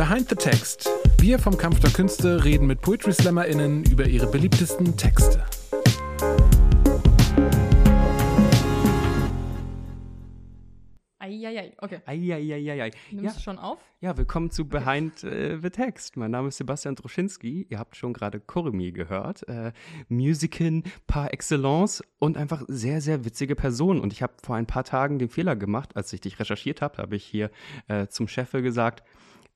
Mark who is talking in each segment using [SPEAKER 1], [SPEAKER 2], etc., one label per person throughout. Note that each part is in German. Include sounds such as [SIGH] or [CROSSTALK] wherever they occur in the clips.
[SPEAKER 1] Behind the Text. Wir vom Kampf der Künste reden mit Poetry SlammerInnen über ihre beliebtesten Texte.
[SPEAKER 2] Eieiei, okay.
[SPEAKER 3] Eieieiei.
[SPEAKER 2] Nimmst
[SPEAKER 3] Ja,
[SPEAKER 2] du schon auf?
[SPEAKER 3] ja, willkommen zu Behind äh, the Text. Mein Name ist Sebastian Droschinski. Ihr habt schon gerade Kurmi gehört. Äh, Musican par excellence und einfach sehr, sehr witzige Person. Und ich habe vor ein paar Tagen den Fehler gemacht, als ich dich recherchiert habe, habe ich hier äh, zum Chef gesagt,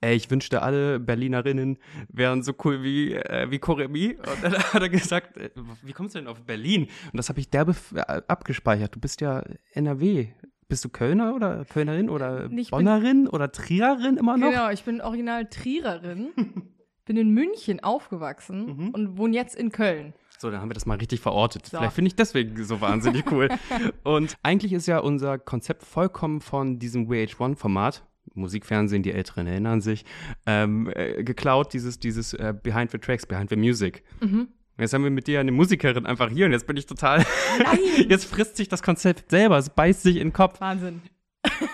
[SPEAKER 3] Ey, ich wünschte, alle Berlinerinnen wären so cool wie, äh, wie Koremi. Und dann [LAUGHS] hat er gesagt, äh, wie kommst du denn auf Berlin? Und das habe ich derbe äh, abgespeichert. Du bist ja NRW. Bist du Kölner oder Kölnerin oder
[SPEAKER 2] Nee, ich
[SPEAKER 3] Bonnerin oder Triererin immer noch?
[SPEAKER 2] Genau, ich bin original Triererin. [LAUGHS] bin in München aufgewachsen
[SPEAKER 3] Mhm.
[SPEAKER 2] und wohne jetzt in Köln.
[SPEAKER 3] So, dann haben wir das mal richtig verortet.
[SPEAKER 2] So.
[SPEAKER 3] Vielleicht finde ich deswegen so wahnsinnig cool. [LAUGHS] Und eigentlich ist ja unser Konzept vollkommen von diesem VH1-Format, Musikfernsehen, die Älteren erinnern sich, ähm, äh, geklaut, dieses, dieses äh, Behind the Tracks, Behind the Music.
[SPEAKER 2] Mhm.
[SPEAKER 3] Jetzt haben wir mit dir eine Musikerin einfach hier und jetzt bin ich total. [LAUGHS]
[SPEAKER 2] Nein! [LAUGHS]
[SPEAKER 3] Jetzt frisst sich das Konzept selber, es beißt sich in den Kopf.
[SPEAKER 2] Wahnsinn.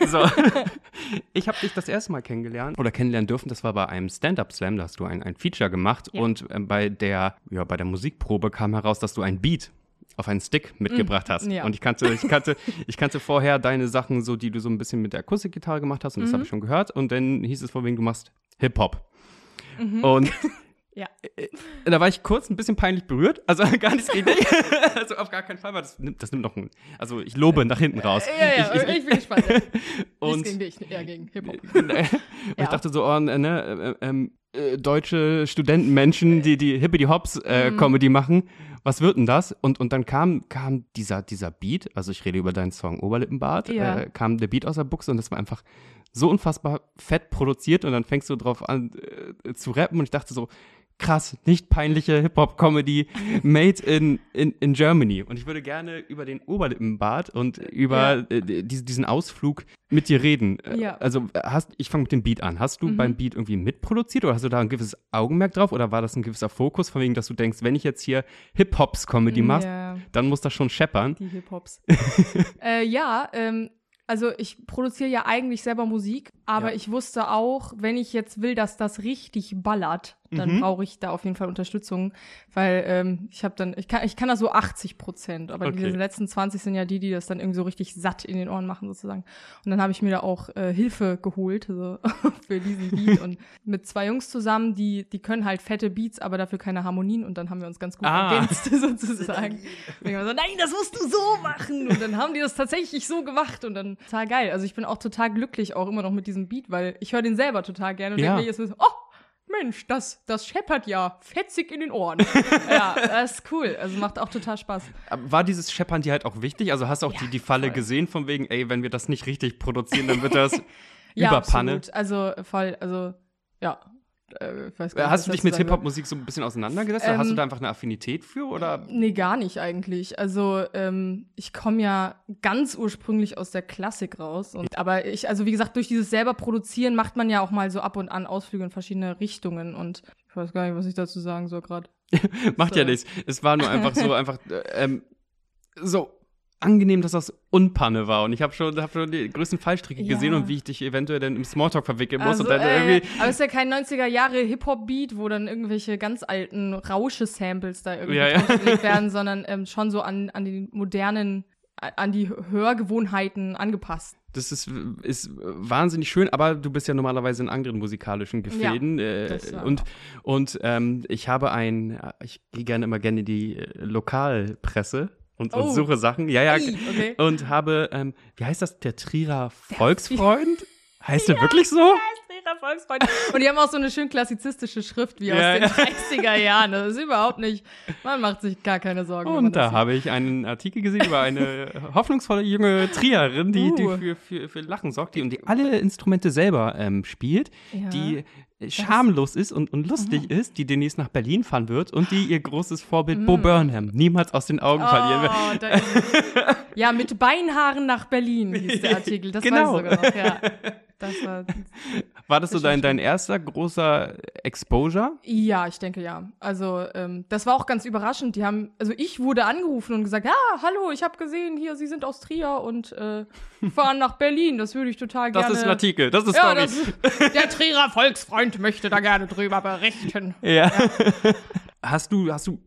[SPEAKER 3] So. [LAUGHS] Ich habe dich das erste Mal kennengelernt oder kennenlernen dürfen. Das war bei einem Stand-Up-Slam, da hast du ein, ein Feature gemacht.
[SPEAKER 2] Ja.
[SPEAKER 3] Und ähm, bei, der, ja, bei der Musikprobe kam heraus, dass du ein Beat auf einen Stick mitgebracht hast.
[SPEAKER 2] Mm, ja.
[SPEAKER 3] Und ich kannte, ich, kannte, ich kannte vorher deine Sachen, so die du so ein bisschen mit der Akustikgitarre gemacht hast. Und das
[SPEAKER 2] Mhm.
[SPEAKER 3] habe ich schon gehört. Und dann hieß es von wegen, du machst Hip-Hop.
[SPEAKER 2] Mhm.
[SPEAKER 3] Und [LAUGHS]
[SPEAKER 2] Ja.
[SPEAKER 3] da war ich kurz ein bisschen peinlich berührt. Also [LAUGHS] gar nichts gegen dich. [LAUGHS] Also auf gar keinen Fall, weil das nimmt, das nimmt noch ein. Also ich lobe nach hinten raus.
[SPEAKER 2] Ja, ja, ich,
[SPEAKER 3] ich, ich,
[SPEAKER 2] bin gespannt. Ja.
[SPEAKER 3] und
[SPEAKER 2] Nichts gegen dich, eher gegen Hip-Hop.
[SPEAKER 3] und
[SPEAKER 2] Ja.
[SPEAKER 3] ich dachte so, oh, ne, äh, ähm, äh, deutsche Studentenmenschen, die die Hippity Hops äh,
[SPEAKER 2] Mhm.
[SPEAKER 3] Machen, was wird denn das? Und, und dann kam, kam dieser, dieser Beat, also ich rede über deinen Song Oberlippenbart,
[SPEAKER 2] Ja.
[SPEAKER 3] äh, kam der Beat aus der Buchse und das war einfach so unfassbar fett produziert und dann fängst du drauf an äh, zu rappen und ich dachte so, krass, nicht peinliche Hip-Hop-Comedy [LAUGHS] made in, in, in Germany. Und ich würde gerne über den Oberlippenbart und über
[SPEAKER 2] Ja.
[SPEAKER 3] äh, diesen, Ausflug mit dir reden. Äh,
[SPEAKER 2] Ja.
[SPEAKER 3] Also hast, ich fange mit dem Beat an. Hast du
[SPEAKER 2] Mhm.
[SPEAKER 3] beim Beat irgendwie mitproduziert oder hast du da ein gewisses Augenmerk drauf oder war das ein gewisser Fokus, von wegen, dass du denkst, wenn ich jetzt hier Hip-Hops-Comedy mache,
[SPEAKER 2] Ja,
[SPEAKER 3] dann muss das schon scheppern?
[SPEAKER 2] die Hip-Hops. [LAUGHS] äh, ja, ähm, also ich produziere ja eigentlich selber Musik, aber
[SPEAKER 3] Ja.
[SPEAKER 2] ich wusste auch, wenn ich jetzt will, dass das richtig ballert, dann
[SPEAKER 3] Mhm.
[SPEAKER 2] brauche ich da auf jeden Fall Unterstützung, weil ähm, ich habe dann, ich kann, ich kann da so 80 Prozent, aber
[SPEAKER 3] Okay.
[SPEAKER 2] diese letzten 20 sind ja die, die das dann irgendwie so richtig satt in den Ohren machen sozusagen. Und dann habe ich mir da auch äh, Hilfe geholt so, [LAUGHS] für diesen Beat [LAUGHS] und mit zwei Jungs zusammen, die, die können halt fette Beats, aber dafür keine Harmonien und dann haben wir uns ganz gut
[SPEAKER 3] Ah.
[SPEAKER 2] ergänzt [LAUGHS] sozusagen. Und ich war so, nein, das musst du so machen. Und dann haben die das tatsächlich so gemacht und dann total geil. Also ich bin auch total glücklich auch immer noch mit diesem Beat, weil ich höre den selber total gerne und
[SPEAKER 3] Ja.
[SPEAKER 2] denke mir jetzt so, oh, Mensch, das, das scheppert ja fetzig in den Ohren. [LAUGHS] ja, das ist cool. Also macht auch total Spaß.
[SPEAKER 3] War dieses Scheppern dir halt auch wichtig? Also hast du auch
[SPEAKER 2] Ja,
[SPEAKER 3] die, die Falle
[SPEAKER 2] voll.
[SPEAKER 3] gesehen, von wegen, ey, wenn wir das nicht richtig produzieren, dann wird das [LAUGHS]
[SPEAKER 2] Ja,
[SPEAKER 3] Überpanne.
[SPEAKER 2] absolut. Also voll, also ja. Äh, gar nicht,
[SPEAKER 3] Hast du dich mit. Hip-Hop-Musik so ein bisschen auseinandergesetzt? oder hast du
[SPEAKER 2] Ähm,
[SPEAKER 3] da einfach eine Affinität für? Oder?
[SPEAKER 2] Nee, gar nicht eigentlich. Also ähm, ich komme ja ganz ursprünglich aus der Klassik raus. Und, aber ich, also wie gesagt, durch dieses selber produzieren macht man ja auch mal so ab und an Ausflüge in verschiedene Richtungen. Und ich weiß gar nicht, was ich dazu sagen soll gerade. [LAUGHS]
[SPEAKER 3] Macht ja
[SPEAKER 2] so.
[SPEAKER 3] nichts. Es war nur einfach so, einfach äh, ähm, so angenehm, dass das Unpanne war. Und ich habe schon, hab schon die größten Fallstricke
[SPEAKER 2] Ja.
[SPEAKER 3] gesehen und wie ich dich eventuell dann im Smalltalk verwickeln muss.
[SPEAKER 2] Also,
[SPEAKER 3] und dann
[SPEAKER 2] äh,
[SPEAKER 3] irgendwie.
[SPEAKER 2] aber es ist ja kein 90er Jahre Hip-Hop-Beat, wo dann irgendwelche ganz alten Rausche-Samples da irgendwie
[SPEAKER 3] Ja, ja.
[SPEAKER 2] werden, [LAUGHS] sondern ähm, schon so an, an die modernen, an die Hörgewohnheiten angepasst.
[SPEAKER 3] Das ist, ist wahnsinnig schön, aber du bist ja normalerweise in anderen musikalischen Gefäden. äh,
[SPEAKER 2] das war
[SPEAKER 3] und und ähm, ich habe ein, ich gehe gerne immer gerne in die äh, Lokalpresse und, und
[SPEAKER 2] Oh.
[SPEAKER 3] suche Sachen. Ja, ja.
[SPEAKER 2] Okay.
[SPEAKER 3] Und habe, ähm, wie heißt das, der Trierer Volksfreund? [LAUGHS] Heißt der wirklich so?
[SPEAKER 2] Trierer Volksfreund. Und die haben auch so eine schön klassizistische Schrift wie
[SPEAKER 3] Ja,
[SPEAKER 2] aus den 30er Jahren. Das ist überhaupt nicht, man macht sich gar keine Sorgen.
[SPEAKER 3] Und da habe ich einen Artikel gesehen über eine [LAUGHS] hoffnungsvolle junge Triererin, die, die
[SPEAKER 2] Uh.
[SPEAKER 3] für, für, für Lachen sorgt, die und die alle Instrumente selber ähm, spielt,
[SPEAKER 2] Ja. Mhm.
[SPEAKER 3] die schamlos ist und, und lustig ist, die demnächst nach Berlin fahren wird und die ihr großes Vorbild Bo Burnham niemals aus den Augen verlieren wird.
[SPEAKER 2] Oh, da ist, ja, mit Beinhaaren nach Berlin hieß der [LAUGHS] Artikel. Das
[SPEAKER 3] Genau.
[SPEAKER 2] weiß ich sogar noch, ja. [LAUGHS] Das war, [LAUGHS]
[SPEAKER 3] War das so dein, dein erster großer Exposure?
[SPEAKER 2] Ja, ich denke ja. Also ähm, das war auch ganz überraschend. Die haben, also ich wurde angerufen und gesagt, ja, hallo, ich habe gesehen, hier, Sie sind aus Trier und äh, fahren nach Berlin. Das würde ich total
[SPEAKER 3] Das
[SPEAKER 2] gerne.
[SPEAKER 3] ist ein Artikel, das ist
[SPEAKER 2] ja, das, der Trierer Volksfreund möchte da gerne drüber berichten.
[SPEAKER 3] Ja. Hast du, hast du,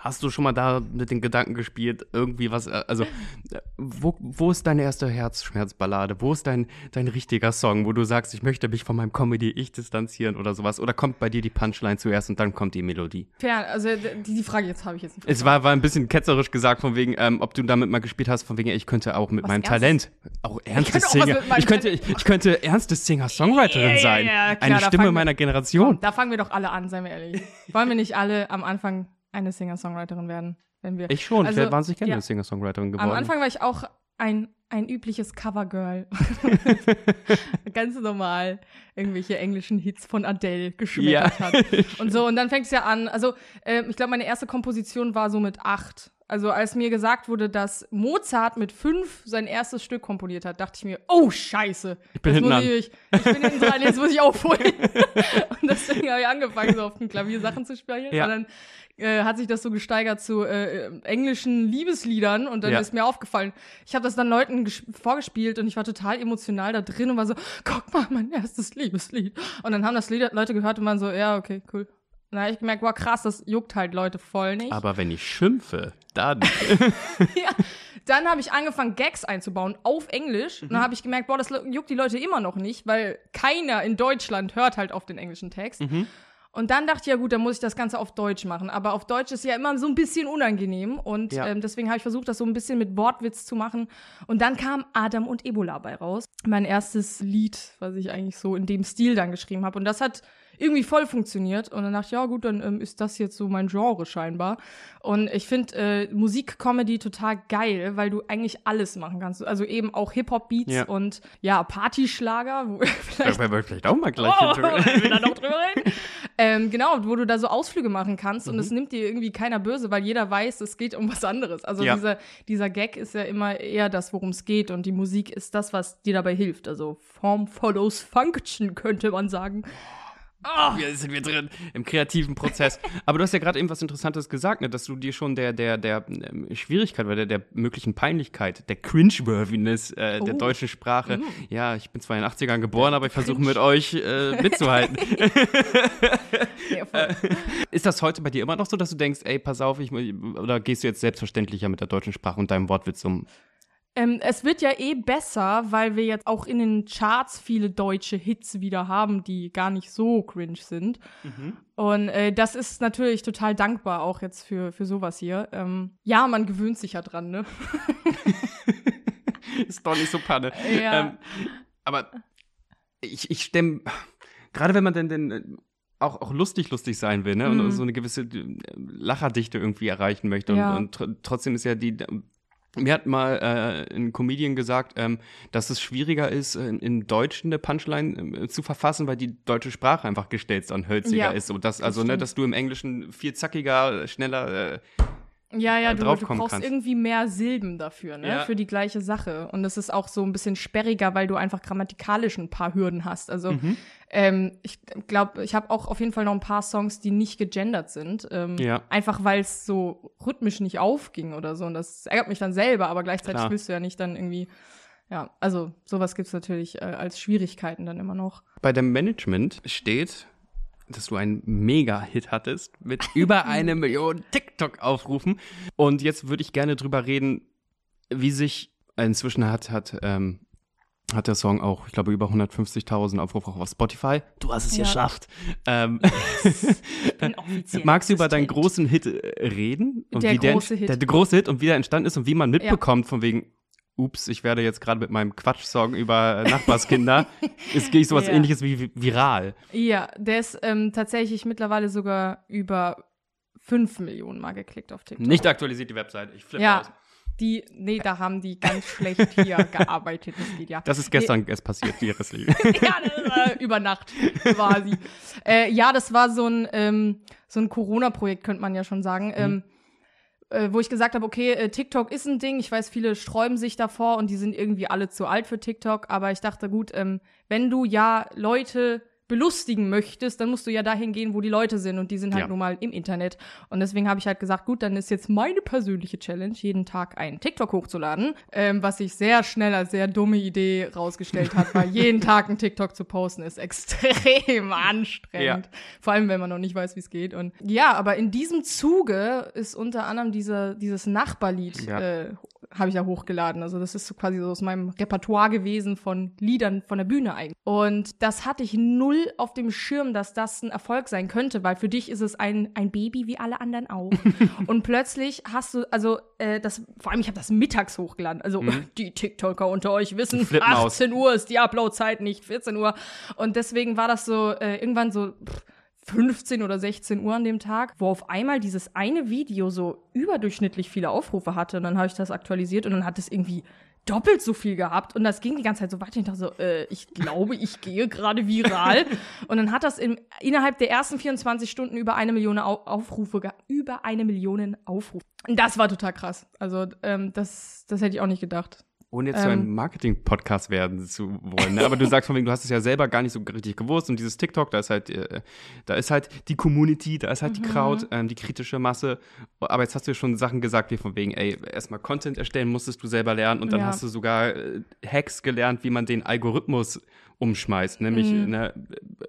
[SPEAKER 3] hast du schon mal da mit den Gedanken gespielt, irgendwie was, äh, also, äh, wo, wo ist deine erste Herzschmerzballade? Wo ist dein, dein richtiger Song, wo du sagst, ich möchte mich von meinem Comedy-Ich distanzieren oder sowas? Oder kommt bei dir die Punchline zuerst und dann kommt die Melodie?
[SPEAKER 2] Fern, also die, die Frage jetzt habe ich jetzt nicht.
[SPEAKER 3] Es war, war ein bisschen ketzerisch gesagt, von wegen, ähm, ob du damit mal gespielt hast, von wegen, ich könnte auch mit
[SPEAKER 2] Was
[SPEAKER 3] meinem
[SPEAKER 2] Ernstes?
[SPEAKER 3] Talent, auch ernstes Singer, ich könnte, ich, ich könnte ernstes Singer-Songwriterin
[SPEAKER 2] Ja, ja,
[SPEAKER 3] sein.
[SPEAKER 2] ja, klar,
[SPEAKER 3] Eine Stimme
[SPEAKER 2] fangen wir-
[SPEAKER 3] meiner Generation.
[SPEAKER 2] Da fangen wir doch alle an, seien wir ehrlich. Wollen wir nicht alle am Anfang eine Singer-Songwriterin werden? Wenn wir,
[SPEAKER 3] Ich schon, ich
[SPEAKER 2] Also,
[SPEAKER 3] wäre wahnsinnig gerne
[SPEAKER 2] ja.
[SPEAKER 3] eine Singer-Songwriterin geworden.
[SPEAKER 2] Am Anfang war ich auch ein, ein übliches Covergirl. [LAUGHS] Ganz normal irgendwelche englischen Hits von Adele geschmettert
[SPEAKER 3] Ja.
[SPEAKER 2] hat. [LAUGHS] Und so, und dann fängt es ja an. Also, äh, ich glaube, meine erste Komposition war so mit acht. Also, als mir gesagt wurde, dass Mozart mit fünf sein erstes Stück komponiert hat, dachte ich mir, oh, scheiße.
[SPEAKER 3] Ich bin hinten
[SPEAKER 2] ich, ich bin hinten dran, jetzt muss ich aufholen. [LAUGHS] und deswegen habe ich angefangen, so auf dem Klavier Sachen zu spielen.
[SPEAKER 3] Ja.
[SPEAKER 2] Und dann äh, hat sich das so gesteigert zu äh, äh, englischen Liebesliedern und dann
[SPEAKER 3] Ja.
[SPEAKER 2] ist mir aufgefallen, ich habe das dann Leuten ges- vorgespielt und ich war total emotional da drin und war so, guck mal, mein erstes Liebeslied. Und dann haben das Lied Leute gehört und waren so, ja, okay, cool. Habe ich gemerkt, wow, krass, das juckt halt Leute voll nicht.
[SPEAKER 3] Aber wenn ich schimpfe, dann. [LAUGHS]
[SPEAKER 2] ja. Dann habe ich angefangen, Gags einzubauen auf Englisch.
[SPEAKER 3] Mhm.
[SPEAKER 2] Und dann habe ich gemerkt, boah, das juckt die Leute immer noch nicht, weil keiner in Deutschland hört halt auf den englischen Text.
[SPEAKER 3] Mhm.
[SPEAKER 2] Und dann dachte ich, ja gut, dann muss ich das Ganze auf Deutsch machen. Aber auf Deutsch ist ja immer so ein bisschen unangenehm. Und
[SPEAKER 3] Ja.
[SPEAKER 2] ähm, deswegen habe ich versucht, das so ein bisschen mit Wortwitz zu machen. Und dann kam Adam und Ebola bei raus. Mein erstes Lied, was ich eigentlich so in dem Stil dann geschrieben habe. Und das hat irgendwie voll funktioniert. Und dann dachte ich, ja gut, dann ähm, ist das jetzt so mein Genre scheinbar. Und ich finde äh, Musik-Comedy total geil, weil du eigentlich alles machen kannst. Also eben auch Hip-Hop-Beats
[SPEAKER 3] Ja.
[SPEAKER 2] und ja, Partyschlager, wo [LAUGHS] vielleicht
[SPEAKER 3] wollen wir vielleicht auch mal gleich
[SPEAKER 2] Oh, wir da noch drüber reden. [LAUGHS] ähm, genau, wo du da so Ausflüge machen kannst und es nimmt dir irgendwie keiner böse, weil jeder weiß, es geht um was anderes. Also
[SPEAKER 3] Ja.
[SPEAKER 2] dieser, dieser Gag ist ja immer eher das, worum es geht und die Musik ist das, was dir dabei hilft. Also Form follows Function, könnte man sagen. Ah,
[SPEAKER 3] Hier sind wir drin im kreativen Prozess. [LAUGHS] Aber du hast ja gerade eben was Interessantes gesagt, ne, dass du dir schon der, der, der ähm, Schwierigkeit oder der, der möglichen Peinlichkeit, der Cringeworthiness äh, der
[SPEAKER 2] Oh.
[SPEAKER 3] deutschen Sprache. Ja, ich bin zwar in den 80ern geboren, aber ich versuche mit euch äh, mitzuhalten. [LAUGHS]
[SPEAKER 2] ja. [LAUGHS]
[SPEAKER 3] Ist das heute bei dir immer noch so, dass du denkst, ey, pass auf, ich, oder gehst du jetzt selbstverständlicher mit der deutschen Sprache und deinem Wortwitz um?
[SPEAKER 2] Ähm, es wird ja eh besser, weil wir jetzt auch in den Charts viele deutsche Hits wieder haben, die gar nicht so cringe sind. Und äh, das ist natürlich total dankbar auch jetzt für, für sowas hier. Ähm, ja, man gewöhnt sich ja dran, ne? [LAUGHS]
[SPEAKER 3] Ist doch nicht so Panne.
[SPEAKER 2] Ja.
[SPEAKER 3] Ähm, aber ich, ich stemme, gerade wenn man denn, denn äh, auch, auch lustig, lustig sein will, ne? Und
[SPEAKER 2] Mhm.
[SPEAKER 3] so eine gewisse äh, Lacherdichte irgendwie erreichen möchte. Und,
[SPEAKER 2] Ja.
[SPEAKER 3] und tr trotzdem ist ja die. Mir hat mal äh, ein Comedian gesagt, ähm, dass es schwieriger ist, in, in Deutsch eine Punchline äh, zu verfassen, weil die deutsche Sprache einfach gestelzt und hölziger
[SPEAKER 2] Ja,
[SPEAKER 3] ist. Und das,
[SPEAKER 2] das
[SPEAKER 3] also, ne,
[SPEAKER 2] stimmt.
[SPEAKER 3] dass du im Englischen viel zackiger, schneller. Äh,
[SPEAKER 2] Ja, ja, du, du
[SPEAKER 3] draufkommen
[SPEAKER 2] brauchst
[SPEAKER 3] kannst.
[SPEAKER 2] irgendwie mehr Silben dafür, ne?
[SPEAKER 3] Ja.
[SPEAKER 2] Für die gleiche Sache. Und es ist auch so ein bisschen sperriger, weil du einfach grammatikalisch ein paar Hürden hast. Also
[SPEAKER 3] Mhm.
[SPEAKER 2] ähm, ich glaube, ich habe auch auf jeden Fall noch ein paar Songs, die nicht gegendert sind. Ähm,
[SPEAKER 3] Ja.
[SPEAKER 2] Einfach weil es so rhythmisch nicht aufging oder so. Und das ärgert mich dann selber, aber gleichzeitig
[SPEAKER 3] Klar.
[SPEAKER 2] willst du ja nicht dann irgendwie. Ja, also sowas gibt's natürlich äh, als Schwierigkeiten dann immer noch.
[SPEAKER 3] Bei dem Management steht, dass du einen Mega-Hit hattest mit über [LAUGHS] eine Million TikTok-Aufrufen. Und jetzt würde ich gerne drüber reden, wie sich inzwischen hat, hat, ähm, hat der Song auch, ich glaube, über 150.000 Aufrufe auch auf Spotify. Du hast es
[SPEAKER 2] Ja.
[SPEAKER 3] geschafft. Ähm,
[SPEAKER 2] Inoffiziell
[SPEAKER 3] magst du über deinen großen Hit äh, reden? Und
[SPEAKER 2] Der
[SPEAKER 3] wie der,
[SPEAKER 2] große Hit.
[SPEAKER 3] Der, der große Hit und wie der entstanden ist und wie man mitbekommt, von wegen, ups, ich werde jetzt gerade mit meinem Quatsch-Song über äh, Nachbarskinder, [LAUGHS] ist gehe ich sowas
[SPEAKER 2] Ja.
[SPEAKER 3] ähnliches wie vi- viral.
[SPEAKER 2] Ja, der ist ähm, tatsächlich mittlerweile sogar über 5 Millionen Mal geklickt auf TikTok.
[SPEAKER 3] Nicht aktualisiert die Website. Ich flippe
[SPEAKER 2] Ja,
[SPEAKER 3] aus.
[SPEAKER 2] die, nee, da haben die ganz schlecht hier [LAUGHS] gearbeitet, das geht ja.
[SPEAKER 3] Das ist gestern erst passiert, die Restlinie. [LAUGHS]
[SPEAKER 2] ja, das, äh, über Nacht quasi. äh, ja, das war so ein, ähm, so ein Corona-Projekt, könnte man ja schon sagen. Ähm, äh, wo ich gesagt habe, okay, äh, TikTok ist ein Ding. Ich weiß, viele sträuben sich davor und die sind irgendwie alle zu alt für TikTok. Aber ich dachte, gut, ähm, wenn du ja Leute belustigen möchtest, dann musst du ja dahin gehen, wo die Leute sind und die sind halt
[SPEAKER 3] Ja.
[SPEAKER 2] nun mal im Internet. Und deswegen habe ich halt gesagt, gut, dann ist jetzt meine persönliche Challenge, jeden Tag einen TikTok hochzuladen, ähm, was sich sehr schnell als sehr dumme Idee rausgestellt hat, weil jeden [LAUGHS] Tag einen TikTok zu posten ist extrem anstrengend. Vor allem, wenn man noch nicht weiß, wie es geht. Und ja, aber in diesem Zuge ist unter anderem diese, dieses Nachbarlied
[SPEAKER 3] Ja.
[SPEAKER 2] äh, habe ich ja hochgeladen. Also das ist so quasi so aus meinem Repertoire gewesen von Liedern von der Bühne eigentlich. Und das hatte ich null auf dem Schirm, dass das ein Erfolg sein könnte, weil für dich ist es ein, ein Baby wie alle anderen auch. [LAUGHS] und plötzlich hast du, also äh, das, vor allem ich habe das mittags hochgeladen. Also [LAUGHS] die TikToker unter euch wissen,
[SPEAKER 3] flippen aus.
[SPEAKER 2] 18 Uhr ist die Uploadzeit, nicht 14 Uhr. Und deswegen war das so äh, irgendwann so pff, 15 oder 16 Uhr an dem Tag, wo auf einmal dieses eine Video so überdurchschnittlich viele Aufrufe hatte. Und dann habe ich das aktualisiert und dann hat es irgendwie doppelt so viel gehabt. Und das ging die ganze Zeit so weiter. Ich dachte so, äh, ich glaube, ich gehe gerade viral. [LAUGHS] und dann hat das in, innerhalb der ersten 24 Stunden über eine Million Au Aufrufe gehabt. Über eine Million Aufrufe. Und das war total krass. Also ähm, das, das hätte ich auch nicht gedacht.
[SPEAKER 3] Ohne jetzt so ein
[SPEAKER 2] Ähm.
[SPEAKER 3] Marketing-Podcast werden zu wollen. Ne? Aber du sagst von wegen, du hast es ja selber gar nicht so richtig gewusst und dieses TikTok, da ist halt, äh, da ist halt die Community, da ist halt
[SPEAKER 2] Mhm.
[SPEAKER 3] die Crowd, ähm, die kritische Masse. Aber jetzt hast du ja schon Sachen gesagt, wie von wegen, ey, erstmal Content erstellen musstest du selber lernen und dann
[SPEAKER 2] Ja.
[SPEAKER 3] hast du sogar äh, Hacks gelernt, wie man den Algorithmus umschmeißt, nämlich
[SPEAKER 2] Mhm.
[SPEAKER 3] eine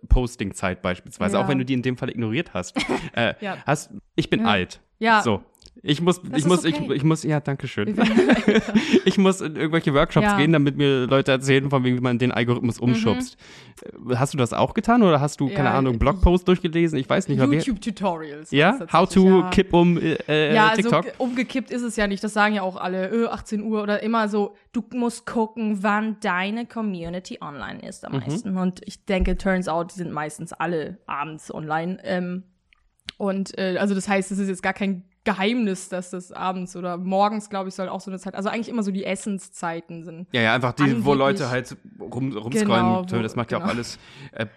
[SPEAKER 3] Posting-Zeit beispielsweise,
[SPEAKER 2] Ja.
[SPEAKER 3] auch wenn du die in dem Fall ignoriert hast. [LAUGHS] äh,
[SPEAKER 2] Ja.
[SPEAKER 3] hast ich bin alt.
[SPEAKER 2] Ja.
[SPEAKER 3] So. Ich muss, ich
[SPEAKER 2] ist
[SPEAKER 3] muss, ich,
[SPEAKER 2] okay.
[SPEAKER 3] ich muss, ja, danke schön. [LAUGHS] ich muss in irgendwelche Workshops
[SPEAKER 2] Ja.
[SPEAKER 3] gehen, damit mir Leute erzählen, von wegen, wie man den Algorithmus umschubst. Äh, Hast du das auch getan oder hast du, keine
[SPEAKER 2] Ja,
[SPEAKER 3] Ahnung,
[SPEAKER 2] ich-
[SPEAKER 3] Blogpost durchgelesen? Ich weiß nicht,
[SPEAKER 2] YouTube-Tutorials.
[SPEAKER 3] ja, how to
[SPEAKER 2] ja.
[SPEAKER 3] kipp um äh, äh,
[SPEAKER 2] Ja, also
[SPEAKER 3] TikTok.
[SPEAKER 2] ge- umgekippt ist es ja nicht. Das sagen ja auch alle, äh, 18 Uhr oder immer so, du musst gucken, wann deine Community online ist am
[SPEAKER 3] Mhm.
[SPEAKER 2] meisten. Und ich denke, turns out, die sind meistens alle abends online. Ähm, und äh, also das heißt, es ist jetzt gar kein Geheimnis, dass das abends oder morgens, glaube ich, soll auch so eine Zeit, also eigentlich immer so die Essenszeiten sind.
[SPEAKER 3] Ja, ja, einfach die, wo
[SPEAKER 2] angeblich-
[SPEAKER 3] Leute halt rum, rumscrollen.
[SPEAKER 2] Genau, wo-
[SPEAKER 3] das macht ja auch
[SPEAKER 2] genau.
[SPEAKER 3] alles äh,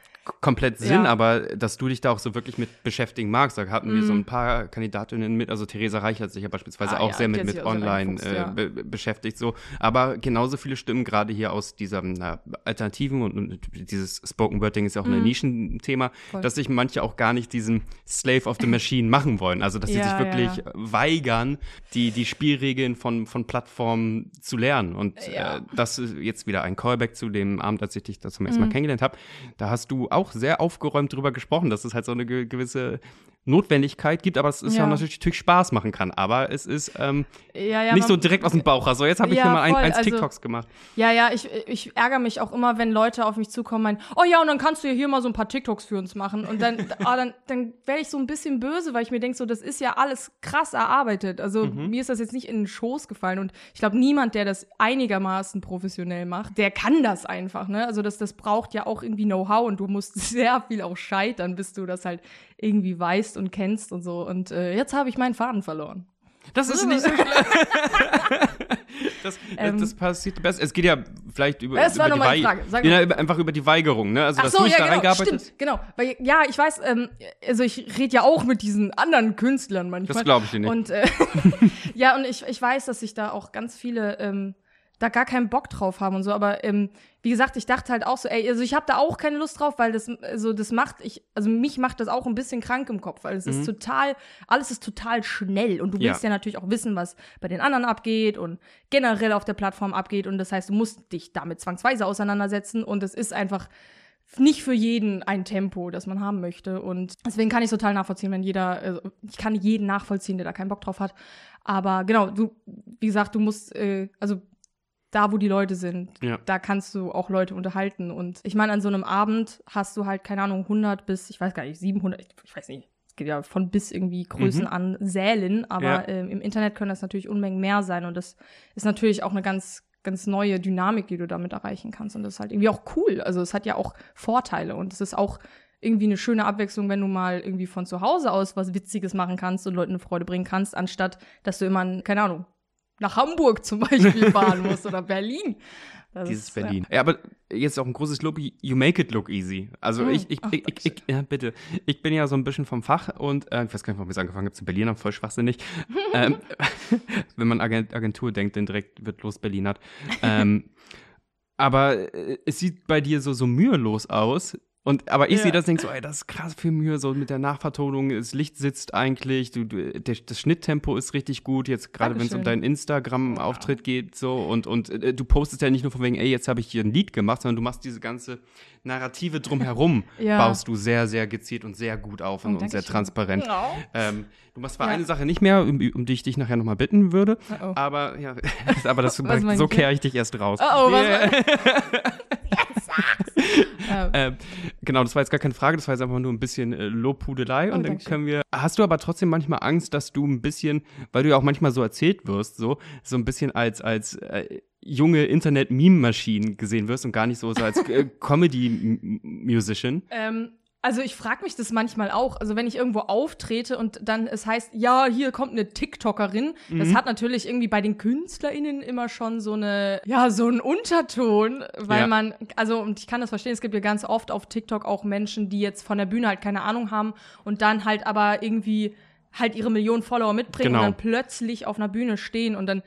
[SPEAKER 3] komplett Sinn,
[SPEAKER 2] Ja.
[SPEAKER 3] aber dass du dich da auch so wirklich mit beschäftigen magst, da hatten wir so
[SPEAKER 2] Mhm.
[SPEAKER 3] ein paar Kandidatinnen mit, also Theresa Reich hat sich ja beispielsweise
[SPEAKER 2] Ah,
[SPEAKER 3] auch
[SPEAKER 2] ja,
[SPEAKER 3] sehr mit, mit online äh,
[SPEAKER 2] ja.
[SPEAKER 3] be be- beschäftigt, so. Aber genauso viele Stimmen gerade hier aus dieser na, Alternativen und, und dieses Spoken Wording ist ja auch ein
[SPEAKER 2] Mhm.
[SPEAKER 3] Nischenthema,
[SPEAKER 2] Voll.
[SPEAKER 3] dass sich manche auch gar nicht diesen Slave of the Machine machen wollen. Also, dass sie [LAUGHS] sich wirklich weigern, die, die Spielregeln von, von Plattformen zu lernen. Und äh, das ist jetzt wieder ein Callback zu dem Abend, als ich dich das zum ersten
[SPEAKER 2] Mhm.
[SPEAKER 3] Mal kennengelernt habe. Da hast du auch sehr aufgeräumt drüber gesprochen, dass es halt so eine ge gewisse Notwendigkeit gibt, aber es ist ja,
[SPEAKER 2] Ja.
[SPEAKER 3] natürlich, natürlich Spaß machen kann. Aber es ist ähm,
[SPEAKER 2] Ja, ja,
[SPEAKER 3] nicht so direkt aus dem Bauch raus. So, jetzt habe ich
[SPEAKER 2] Ja,
[SPEAKER 3] hier mal ein, eins
[SPEAKER 2] also-
[SPEAKER 3] TikToks gemacht.
[SPEAKER 2] Ja, ja, ich, ich ärgere mich auch immer, wenn Leute auf mich zukommen und meinen, oh ja, und dann kannst du ja hier mal so ein paar TikToks für uns machen. Und dann, [LAUGHS] ah, dann, dann werde ich so ein bisschen böse, weil ich mir denke, so, das ist ja alles krass erarbeitet. Also
[SPEAKER 3] Mhm.
[SPEAKER 2] mir ist das jetzt nicht in den Schoß gefallen. Und ich glaube, niemand, der das einigermaßen professionell macht, der kann das einfach, ne? Also das, das braucht ja auch irgendwie Know-how und du musst [LAUGHS] sehr viel auch scheitern, bis du das halt irgendwie weißt und kennst und so. Und äh, jetzt habe ich meinen Faden verloren.
[SPEAKER 3] Das ist nicht so schlimm. [LAUGHS] das,
[SPEAKER 2] Ähm.
[SPEAKER 3] das passiert besser. Es geht ja vielleicht über,
[SPEAKER 2] war
[SPEAKER 3] über die
[SPEAKER 2] noch meine Frage. Sag
[SPEAKER 3] ja, einfach über die Weigerung, ne? Also,
[SPEAKER 2] Ach
[SPEAKER 3] dass
[SPEAKER 2] so,
[SPEAKER 3] du
[SPEAKER 2] ja,
[SPEAKER 3] da
[SPEAKER 2] genau,
[SPEAKER 3] reingearbeitet
[SPEAKER 2] stimmt, genau. Weil, ja, ich weiß, ähm, also ich rede ja auch mit diesen anderen Künstlern manchmal.
[SPEAKER 3] Das glaube ich dir nicht.
[SPEAKER 2] Und äh, [LAUGHS] ja, und ich, ich weiß, dass sich da auch ganz viele ähm, da gar keinen Bock drauf haben und so, aber ähm, wie gesagt, ich dachte halt auch so, ey, also ich habe da auch keine Lust drauf, weil das also das macht ich also mich macht das auch ein bisschen krank im Kopf, weil es ist total alles ist total schnell und du willst
[SPEAKER 3] Ja.
[SPEAKER 2] ja. natürlich auch wissen, was bei den anderen abgeht und generell auf der Plattform abgeht und das heißt, du musst dich damit zwangsweise auseinandersetzen und es ist einfach nicht für jeden ein Tempo, das man haben möchte. Und deswegen kann ich total nachvollziehen, wenn jeder, also ich kann jeden nachvollziehen, der da keinen Bock drauf hat. Aber genau, du, wie gesagt, du musst, äh, also da, wo die Leute sind,
[SPEAKER 3] Ja.
[SPEAKER 2] da kannst du auch Leute unterhalten. Und ich meine, an so einem Abend hast du halt, keine Ahnung, 100 bis, ich weiß gar nicht, 700, ich, ich weiß nicht, es geht ja von bis irgendwie Größen
[SPEAKER 3] Mhm.
[SPEAKER 2] an Sälen, aber
[SPEAKER 3] Ja.
[SPEAKER 2] ähm, im Internet können das natürlich Unmengen mehr sein. Und das ist natürlich auch eine ganz, ganz neue Dynamik, die du damit erreichen kannst. Und das ist halt irgendwie auch cool. Also es hat ja auch Vorteile und es ist auch irgendwie eine schöne Abwechslung, wenn du mal irgendwie von zu Hause aus was Witziges machen kannst und Leuten eine Freude bringen kannst, anstatt dass du immer, ein, keine Ahnung, nach Hamburg zum Beispiel fahren muss oder Berlin.
[SPEAKER 3] Das Dieses ist, Berlin. Ja. ja. aber jetzt auch ein großes Lob, you make it look easy. Also hm. ich, ich, Ach, ich, ich, ich, ja, bitte. Ich bin ja so ein bisschen vom Fach und äh, ich weiß gar nicht, warum ich angefangen habe zu Berlin, voll schwachsinnig. [LAUGHS] ähm, [LAUGHS] wenn man Agentur denkt, dann direkt wird los Berlinert. Ähm, aber äh, es sieht bei dir so, so mühelos aus. Und, aber ich ja. sehe das denke so, ey, das ist krass viel Mühe, so mit der Nachvertonung, das Licht sitzt eigentlich, du, du der, das Schnitttempo ist richtig gut, jetzt gerade wenn es um deinen Instagram-Auftritt geht, so, und, und äh, du postest ja nicht nur von wegen, ey, jetzt habe ich hier ein Lied gemacht, sondern du machst diese ganze Narrative drumherum, [LAUGHS] ja. baust du sehr, sehr gezielt und sehr gut auf und, oh, und sehr transparent. Oh. Ähm, du machst zwar ja. eine Sache nicht mehr, um, um, die ich dich nachher nochmal bitten würde, oh, aber ja, [LAUGHS] aber das, [LAUGHS] so kehre ich dich erst raus. Oh, oh yeah. was [LAUGHS] ähm, genau, das war jetzt gar keine Frage, das war jetzt einfach nur ein bisschen äh, Lobhudelei. Oh, und dann können wir. Hast du aber trotzdem manchmal Angst, dass du ein bisschen, weil du ja auch manchmal so erzählt wirst, so, so ein bisschen als, als äh, junge Internet-Meme-Maschinen gesehen wirst und gar nicht so, so als äh, [LAUGHS] Comedy-Musician?
[SPEAKER 2] Ähm, also ich frage mich das manchmal auch. Also wenn ich irgendwo auftrete und dann es heißt, ja, hier kommt eine TikTokerin, mhm. das hat natürlich irgendwie bei den KünstlerInnen immer schon so eine, ja, so einen Unterton, weil ja. man, also und ich kann das verstehen, es gibt ja ganz oft auf TikTok auch Menschen, die jetzt von der Bühne halt keine Ahnung haben und dann halt aber irgendwie halt ihre Millionen Follower mitbringen genau. und dann plötzlich auf einer Bühne stehen und dann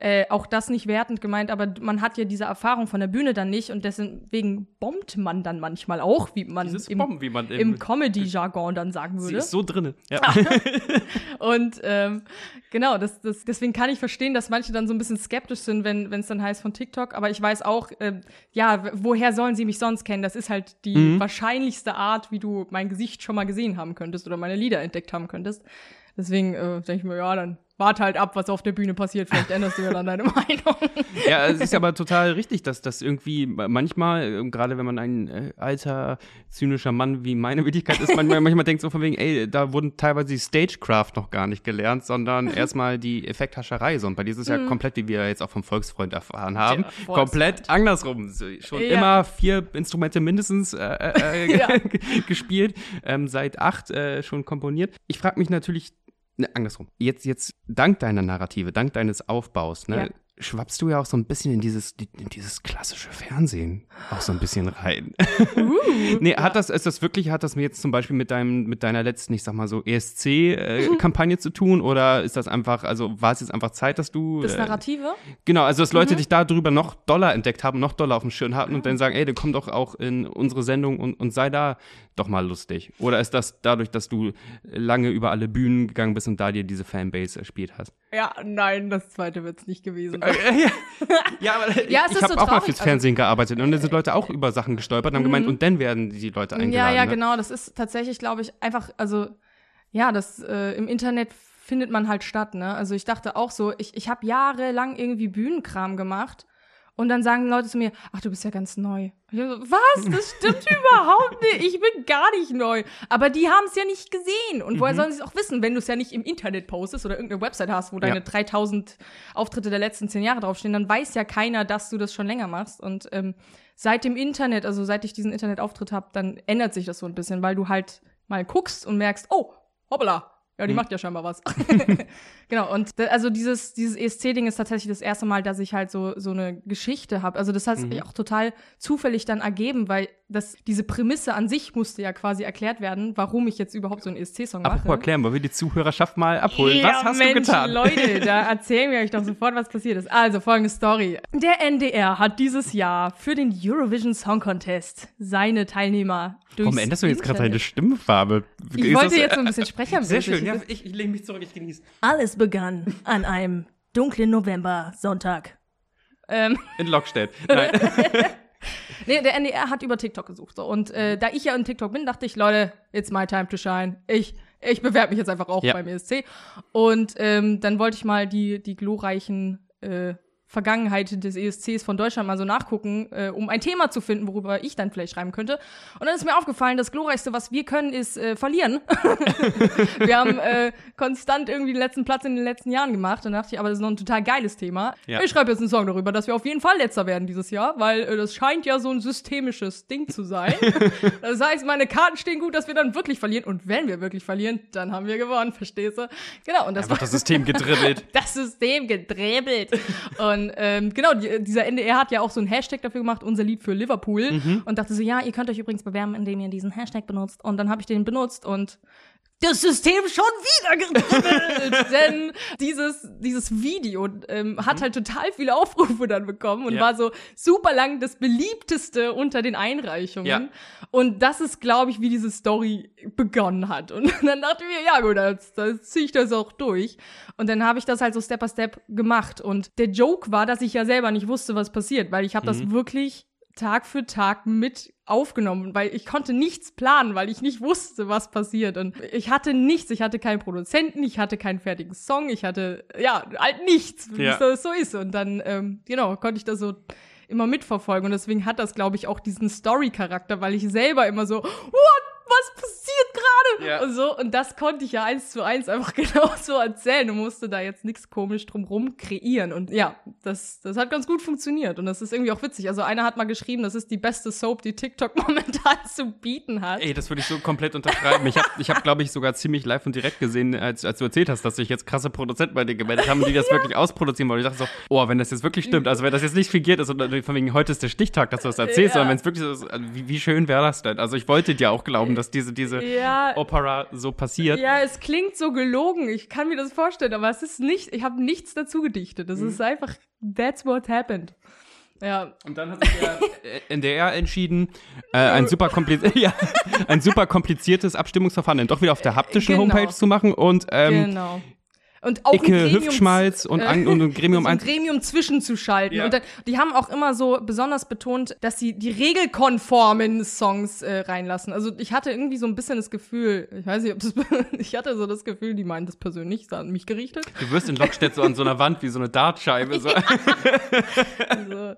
[SPEAKER 2] äh, auch das nicht wertend gemeint, aber man hat ja diese Erfahrung von der Bühne dann nicht und deswegen bombt man dann manchmal auch, wie man
[SPEAKER 3] Dieses
[SPEAKER 2] im,
[SPEAKER 3] Bomben, wie man
[SPEAKER 2] im Comedy-Jargon dann sagen würde. Sie
[SPEAKER 3] ist so drinne. Ja. [LAUGHS]
[SPEAKER 2] und ähm, genau, das, das, deswegen kann ich verstehen, dass manche dann so ein bisschen skeptisch sind, wenn es dann heißt von TikTok, aber ich weiß auch, äh, ja, woher sollen sie mich sonst kennen? Das ist halt die mhm. wahrscheinlichste Art, wie du mein Gesicht schon mal gesehen haben könntest oder meine Lieder entdeckt haben könntest. Deswegen äh, denke ich mir, ja, dann warte halt ab, was auf der Bühne passiert. Vielleicht änderst du ja dann deine [LAUGHS] Meinung.
[SPEAKER 3] Ja, es ist aber total richtig, dass das irgendwie manchmal, äh, gerade wenn man ein äh, alter, zynischer Mann wie meine Wirklichkeit ist, manchmal, manchmal denkt so von wegen, ey, da wurden teilweise die Stagecraft noch gar nicht gelernt, sondern [LAUGHS] erstmal die Effekthascherei. So. Und bei dir ist es ja mhm. komplett, wie wir jetzt auch vom Volksfreund erfahren haben, ja, komplett andersrum. Schon ja. immer vier Instrumente mindestens äh, äh, äh [LAUGHS] ja. gespielt, ähm, seit acht äh, schon komponiert. Ich frage mich natürlich ne, andersrum. Jetzt, jetzt, dank deiner Narrative, dank deines Aufbaus, ne, ja schwappst du ja auch so ein bisschen in dieses, in dieses klassische Fernsehen auch so ein bisschen rein. Uh, [LAUGHS] nee, hat das, ist das wirklich, hat das mir jetzt zum Beispiel mit deinem, mit deiner letzten, ich sag mal so, ESC-Kampagne äh, zu tun oder ist das einfach, also war es jetzt einfach Zeit, dass du.
[SPEAKER 2] Das äh, Narrative?
[SPEAKER 3] Äh, genau, also dass Leute mhm. dich darüber noch Dollar entdeckt haben, noch Dollar auf dem Schirm hatten mhm. und dann sagen, ey, dann komm doch auch in unsere Sendung und, und sei da doch mal lustig. Oder ist das dadurch, dass du lange über alle Bühnen gegangen bist und da dir diese Fanbase erspielt hast?
[SPEAKER 2] Ja, nein, das zweite wird es nicht gewesen
[SPEAKER 3] sein. [LAUGHS] ja, aber [LAUGHS] ja, ich, ich habe so auch mal fürs Fernsehen gearbeitet und da sind Leute auch über Sachen gestolpert und haben gemeint, mhm. und dann werden die Leute eingeladen.
[SPEAKER 2] Ja, ja,
[SPEAKER 3] ne?
[SPEAKER 2] genau. Das ist tatsächlich, glaube ich, einfach, also ja, das äh, im Internet findet man halt statt, ne? Also ich dachte auch so, ich, ich habe jahrelang irgendwie Bühnenkram gemacht und dann sagen Leute zu mir, ach, du bist ja ganz neu. So, was? Das stimmt [LAUGHS] überhaupt nicht. Ich bin gar nicht neu. Aber die haben es ja nicht gesehen. Und woher mhm. sollen sie es auch wissen, wenn du es ja nicht im Internet postest oder irgendeine Website hast, wo deine ja. 3000 Auftritte der letzten zehn Jahre draufstehen, dann weiß ja keiner, dass du das schon länger machst. Und ähm, seit dem Internet, also seit ich diesen Internetauftritt habe, dann ändert sich das so ein bisschen, weil du halt mal guckst und merkst, oh, hoppala, ja, die hm. macht ja scheinbar was. [LAUGHS] genau, und also dieses, dieses ESC-Ding ist tatsächlich das erste Mal, dass ich halt so, so eine Geschichte habe. Also das hat sich mhm. auch total zufällig dann ergeben, weil das, diese Prämisse an sich musste ja quasi erklärt werden, warum ich jetzt überhaupt so einen ESC-Song mache.
[SPEAKER 3] Apropos erklären, wollen wir die Zuhörerschaft mal abholen. Ja, was hast
[SPEAKER 2] Mensch,
[SPEAKER 3] du getan?
[SPEAKER 2] Leute, [LAUGHS] da erzählen wir euch doch sofort, was passiert ist. Also, folgende Story. Der NDR hat dieses Jahr für den Eurovision Song Contest seine Teilnehmer
[SPEAKER 3] Warum änderst du jetzt gerade deine Stimmfarbe?
[SPEAKER 2] Ich ist wollte das, jetzt so ein bisschen [LAUGHS] sprechen.
[SPEAKER 3] Sehr schön, ja, ich, ich lehne mich zurück, ich genieße.
[SPEAKER 2] Alles begann an einem dunklen November-Sonntag.
[SPEAKER 3] Ähm. In Lockstedt. [LAUGHS] Nein.
[SPEAKER 2] nee, der NDR hat über TikTok gesucht. So. Und äh, da ich ja in TikTok bin, dachte ich, Leute, it's my time to shine. Ich, ich bewerbe mich jetzt einfach auch ja. beim ESC. Und ähm, dann wollte ich mal die, die glorreichen äh, Vergangenheit des ESCs von Deutschland mal so nachgucken, äh, um ein Thema zu finden, worüber ich dann vielleicht schreiben könnte. Und dann ist mir aufgefallen, das Glorreichste, was wir können, ist äh, verlieren. [LAUGHS] wir haben äh, konstant irgendwie den letzten Platz in den letzten Jahren gemacht. Und dann dachte ich, aber das ist noch ein total geiles Thema.
[SPEAKER 3] Ja.
[SPEAKER 2] Ich schreibe jetzt einen Song darüber, dass wir auf jeden Fall letzter werden dieses Jahr, weil äh, das scheint ja so ein systemisches Ding zu sein. [LAUGHS] das heißt, meine Karten stehen gut, dass wir dann wirklich verlieren. Und wenn wir wirklich verlieren, dann haben wir gewonnen, verstehst du? Genau. Und das
[SPEAKER 3] Einfach
[SPEAKER 2] war
[SPEAKER 3] das System gedribbelt. [LAUGHS]
[SPEAKER 2] das System gedribbelt. und ähm, genau, die, dieser NDR hat ja auch so ein Hashtag dafür gemacht, unser Lied für Liverpool.
[SPEAKER 3] Mhm.
[SPEAKER 2] Und dachte so, ja, ihr könnt euch übrigens bewerben, indem ihr diesen Hashtag benutzt. Und dann habe ich den benutzt und das System schon wieder gedribbelt. [LAUGHS] Denn dieses, dieses Video ähm, hat halt total viele Aufrufe dann bekommen und
[SPEAKER 3] Mhm. Ja.
[SPEAKER 2] war so super lang das beliebteste unter den Einreichungen.
[SPEAKER 3] Ja.
[SPEAKER 2] Und das ist, glaube ich, wie diese Story begonnen hat. Und [LAUGHS] dann dachte ich mir, ja gut, jetzt, dann ziehe ich das auch durch. Und dann habe ich das halt so Step by Step gemacht. Und der Joke war, dass ich ja selber nicht wusste, was passiert, weil ich habe das wirklich Tag für Tag mit aufgenommen, weil ich konnte nichts planen, weil ich nicht wusste, was passiert. Und ich hatte nichts. Ich hatte keinen Produzenten, ich hatte keinen fertigen Song, ich hatte, ja, halt nichts, wie
[SPEAKER 3] Ja.
[SPEAKER 2] es das so ist. Und dann, ähm, genau, konnte ich das so immer mitverfolgen. Und deswegen hat das, glaube ich, auch diesen Story-Charakter, weil ich selber immer so, what? Was passiert gerade?
[SPEAKER 3] Ja.
[SPEAKER 2] Und so. Und das konnte ich ja eins zu eins einfach [LAUGHS] genauso erzählen und musste da jetzt nichts komisch drumrum kreieren. Und ja, das, das hat ganz gut funktioniert. Und das ist irgendwie auch witzig. Also einer hat mal geschrieben, das ist die beste Soap, die TikTok [LAUGHS] momentan zu bieten hat.
[SPEAKER 3] Ey, das würde ich so komplett unterschreiben. Ich habe, ich hab, glaube ich, sogar ziemlich live und direkt gesehen, als, als du erzählt hast, dass sich jetzt krasse Produzenten bei dir gemeldet haben, die das wirklich ausproduzieren wollen. Ich dachte so, oh, wenn das jetzt wirklich stimmt, also wenn das jetzt nicht fingiert ist und von wegen heute ist der Stichtag, dass du das erzählst,
[SPEAKER 2] Ja.
[SPEAKER 3] sondern wenn es wirklich so ist, also wie, wie schön wäre das denn? Also ich wollte dir auch glauben, dass diese, diese
[SPEAKER 2] Ja.
[SPEAKER 3] Opera so passiert.
[SPEAKER 2] Ja, es klingt so gelogen. Ich kann mir das vorstellen, aber es ist nicht, ich habe nichts dazu gedichtet. Es ist einfach, that's what happened. Ja,
[SPEAKER 3] Und dann hat sich der [LAUGHS] äh, NDR entschieden, äh, ein, super [LAUGHS] ja, ein super kompliziertes Abstimmungsverfahren dann doch wieder auf der haptischen
[SPEAKER 2] Genau.
[SPEAKER 3] Homepage zu machen und ähm,
[SPEAKER 2] genau. Und auch ein Gremium,
[SPEAKER 3] Hüftschmalz und, an, und ein [LAUGHS] Gremium
[SPEAKER 2] so ein. Gremium zwischenzuschalten.
[SPEAKER 3] Ja.
[SPEAKER 2] Und dann, die haben auch immer so besonders betont, dass sie die regelkonformen Songs äh, reinlassen. Also ich hatte irgendwie so ein bisschen das Gefühl, ich weiß nicht, ob das, [LAUGHS] ich hatte so das Gefühl, die meinen das persönlich, ist an mich gerichtet.
[SPEAKER 3] Du wirst in Lockstedt so an so einer Wand wie so eine Dartscheibe. So. [LAUGHS]
[SPEAKER 2] Also,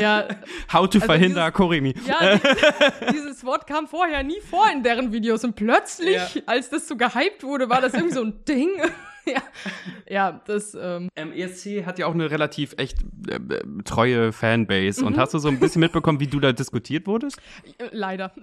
[SPEAKER 2] ja,
[SPEAKER 3] How to
[SPEAKER 2] Also
[SPEAKER 3] verhinder
[SPEAKER 2] dieses-
[SPEAKER 3] Korimi.
[SPEAKER 2] Ja, die- dieses Wort kam vorher nie vor in deren Videos und plötzlich,
[SPEAKER 3] Ja.
[SPEAKER 2] als das so gehypt wurde, war das irgendwie so ein Ding. [LAUGHS] ja, ja, das, ähm,
[SPEAKER 3] ESC hat ja auch eine relativ echt äh, äh, treue Fanbase.
[SPEAKER 2] Mhm.
[SPEAKER 3] Und hast du so ein bisschen mitbekommen, wie du da diskutiert wurdest?
[SPEAKER 2] äh, leider. [LAUGHS]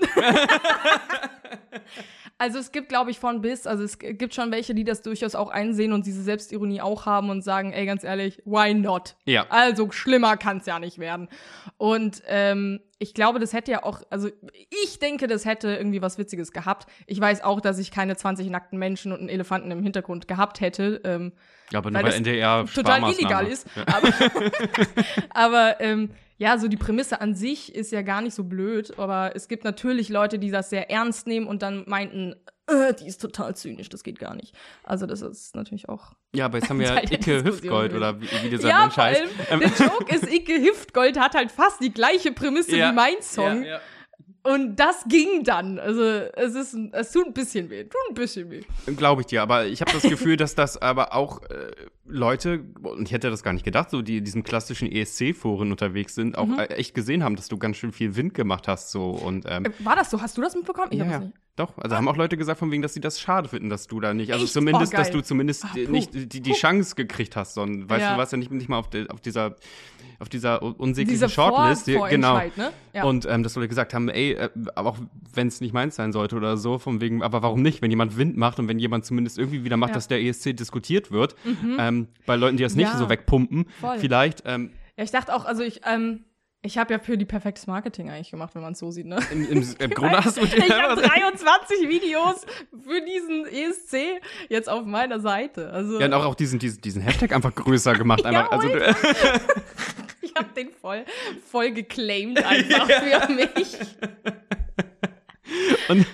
[SPEAKER 2] [LAUGHS] Also es gibt, glaube ich, von bis, also es gibt schon welche, die das durchaus auch einsehen und diese Selbstironie auch haben und sagen, ey, ganz ehrlich, why not?
[SPEAKER 3] Ja.
[SPEAKER 2] Also schlimmer kann's ja nicht werden. Und ähm, ich glaube, das hätte ja auch, also ich denke, das hätte irgendwie was Witziges gehabt. Ich weiß auch, dass ich keine 20 nackten Menschen und einen Elefanten im Hintergrund gehabt hätte. Ähm,
[SPEAKER 3] Ja, aber nur
[SPEAKER 2] Weil
[SPEAKER 3] weil NDR
[SPEAKER 2] total illegal ist.
[SPEAKER 3] Ja.
[SPEAKER 2] Aber, [LAUGHS] aber ähm, ja, so die Prämisse an sich ist ja gar nicht so blöd. Aber es gibt natürlich Leute, die das sehr ernst nehmen und dann meinten, äh, die ist total zynisch, das geht gar nicht. Also das ist natürlich auch.
[SPEAKER 3] Ja, aber jetzt haben [LAUGHS] wir
[SPEAKER 2] der
[SPEAKER 3] Icke
[SPEAKER 2] Diskussion
[SPEAKER 3] Hüftgold oder wie, wie dieser
[SPEAKER 2] ja,
[SPEAKER 3] Mensch heißt.
[SPEAKER 2] allem,
[SPEAKER 3] Ähm,
[SPEAKER 2] der Joke ist, Icke Hüftgold hat halt fast die gleiche Prämisse
[SPEAKER 3] Ja.
[SPEAKER 2] wie mein Song.
[SPEAKER 3] Ja, ja.
[SPEAKER 2] Und das ging dann. Also es ist, es tut ein bisschen weh, tut ein bisschen weh.
[SPEAKER 3] Glaube ich dir, aber ich habe das Gefühl, dass das aber auch äh, Leute, und ich hätte das gar nicht gedacht, so die in diesen klassischen ESC-Foren unterwegs sind, auch
[SPEAKER 2] Mhm.
[SPEAKER 3] echt gesehen haben, dass du ganz schön viel Wind gemacht hast so und ähm,
[SPEAKER 2] Äh, War das so? Hast du das mitbekommen? Ich
[SPEAKER 3] ja,
[SPEAKER 2] hab
[SPEAKER 3] ja.
[SPEAKER 2] das nicht.
[SPEAKER 3] Doch, also haben auch Leute gesagt, von wegen, dass sie das schade finden, dass du da nicht, also
[SPEAKER 2] Echt?
[SPEAKER 3] zumindest,
[SPEAKER 2] Oh,
[SPEAKER 3] dass du zumindest
[SPEAKER 2] puh.
[SPEAKER 3] nicht die, die. Chance gekriegt hast, sondern, weißt
[SPEAKER 2] Ja.
[SPEAKER 3] du, warst ja nicht, nicht mal auf, der, auf dieser, auf dieser unsäglichen
[SPEAKER 2] Diese
[SPEAKER 3] Shortlist,
[SPEAKER 2] Vor
[SPEAKER 3] genau.
[SPEAKER 2] Ne? Ja.
[SPEAKER 3] Und ähm, dass Leute gesagt haben, ey, äh, aber auch wenn es nicht meins sein sollte oder so, von wegen, aber warum nicht, wenn jemand Wind macht und wenn jemand zumindest irgendwie wieder macht,
[SPEAKER 2] Ja. Mhm.
[SPEAKER 3] dass der ESC diskutiert wird, ähm, bei Leuten, die das nicht so wegpumpen,
[SPEAKER 2] Voll.
[SPEAKER 3] vielleicht ähm,
[SPEAKER 2] Ja, ich dachte auch, also ich, ähm, ich habe ja für die perfektes Marketing eigentlich gemacht, wenn man es so sieht, ne?
[SPEAKER 3] im, im, im [LAUGHS] Grunde hast du dir
[SPEAKER 2] Ich habe 23 Videos für diesen ESC jetzt auf meiner Seite. Also
[SPEAKER 3] ja, und auch, auch diesen, diesen, diesen Hashtag einfach größer gemacht. Einfach, also, du, [LAUGHS]
[SPEAKER 2] ich habe den voll, voll geclaimed einfach [LAUGHS] für mich.
[SPEAKER 3] Und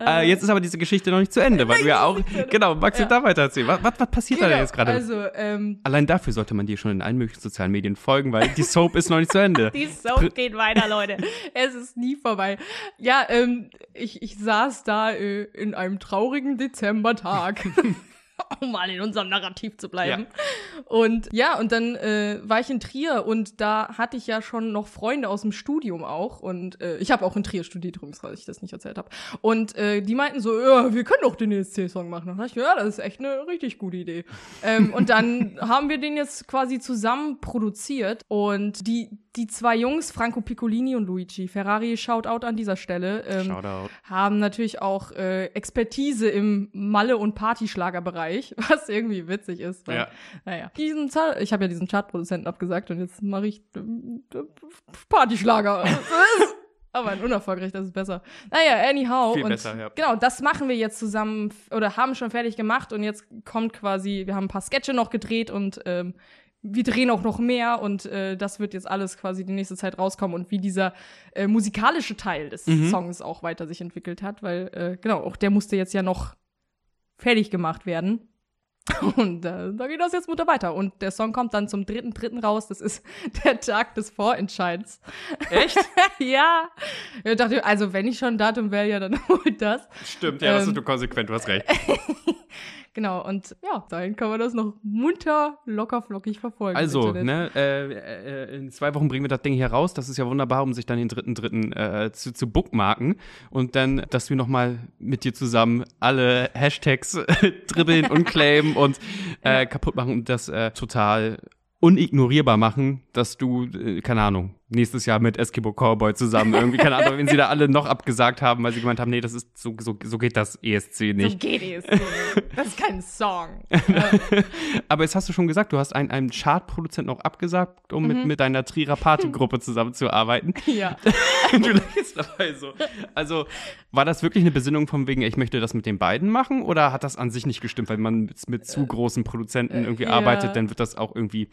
[SPEAKER 3] äh, jetzt ist aber diese Geschichte noch nicht zu Ende, weil [LAUGHS] du ja auch. Genau, magst du
[SPEAKER 2] Ja.
[SPEAKER 3] da weiter erzählen? Was, was, was passiert da denn jetzt gerade?
[SPEAKER 2] Also, ähm,
[SPEAKER 3] Allein dafür sollte man dir schon in allen möglichen sozialen Medien folgen, weil die Soap ist noch nicht zu Ende. [LAUGHS]
[SPEAKER 2] die Soap geht weiter, Leute. [LAUGHS] Es ist nie vorbei. Ja, ähm, ich, ich saß da äh, in einem traurigen Dezembertag [LAUGHS] um mal in unserem Narrativ zu bleiben. Ja. Und ja, und dann äh, war ich in Trier und da hatte ich ja schon noch Freunde aus dem Studium auch. Und äh, ich habe auch in Trier studiert, übrigens, weil ich das nicht erzählt habe. Und äh, die meinten so, ja, wir können doch den ESC-Song machen. Und dann dachte ich, ja, das ist echt eine richtig gute Idee. ähm, und dann [LAUGHS] haben wir den jetzt quasi zusammen produziert. Und die, die zwei Jungs, Franco Piccolini und Luigi Ferrari, Shoutout an dieser Stelle, ähm, haben natürlich auch äh, Expertise im Malle- und Partyschlagerbereich, [LAUGHS] was irgendwie witzig ist. Weil,
[SPEAKER 3] ja.
[SPEAKER 2] Naja. Diesen ich habe ja diesen Chartproduzenten abgesagt und jetzt mache ich äh, Partyschlager. [LAUGHS] Aber ein unerfolgreich, das ist besser. Naja, anyhow.
[SPEAKER 3] Viel
[SPEAKER 2] und
[SPEAKER 3] besser, ja.
[SPEAKER 2] Genau, das machen wir jetzt zusammen oder haben schon fertig gemacht und jetzt kommt quasi, wir haben ein paar Sketche noch gedreht und ähm, wir drehen auch noch mehr und äh, das wird jetzt alles quasi die nächste Zeit rauskommen und wie dieser äh, musikalische Teil des mhm. Songs auch weiter sich entwickelt hat, weil äh, genau, auch der musste jetzt ja noch fertig gemacht werden. [LAUGHS] Und äh, da geht das jetzt munter weiter. Und der Song kommt dann zum dritten, dritten raus. Das ist [LAUGHS] der Tag des Vorentscheids.
[SPEAKER 3] Echt? [LAUGHS]
[SPEAKER 2] ja. Ich dachte, also wenn ich schon Datum wäre, ja, dann hol das.
[SPEAKER 3] Stimmt, ja, ähm, das ist du konsequent, du hast recht.
[SPEAKER 2] Genau, und ja, dahin kann man das noch munter, locker, flockig verfolgen.
[SPEAKER 3] Also, ne, äh, äh, in zwei Wochen bringen wir das Ding hier raus. Das ist ja wunderbar, um sich dann den dritten, dritten äh, zu, zu bookmarken. Und dann, dass wir nochmal mit dir zusammen alle Hashtags [LAUGHS] dribbeln und claimen und äh, kaputt machen und das äh, total unignorierbar machen, dass du, äh, keine Ahnung, nächstes Jahr mit Eskimo Cowboy zusammen irgendwie, keine Ahnung, wenn sie da alle noch abgesagt haben, weil sie gemeint haben, nee, das ist so, so, so geht das ESC nicht.
[SPEAKER 2] So geht ESC [LAUGHS] Das ist kein Song. [LAUGHS]
[SPEAKER 3] Aber jetzt hast du schon gesagt, du hast einen, einen Chartproduzenten auch abgesagt, um mhm. mit, mit deiner Trierer Partygruppe zusammenzuarbeiten. [LAUGHS]
[SPEAKER 2] Ja.
[SPEAKER 3] du lächelst dabei so. Also, war das wirklich eine Besinnung von wegen, ich möchte das mit den beiden machen? Oder hat das an sich nicht gestimmt, weil man mit, mit zu großen Produzenten äh, irgendwie ja. arbeitet, dann wird das auch irgendwie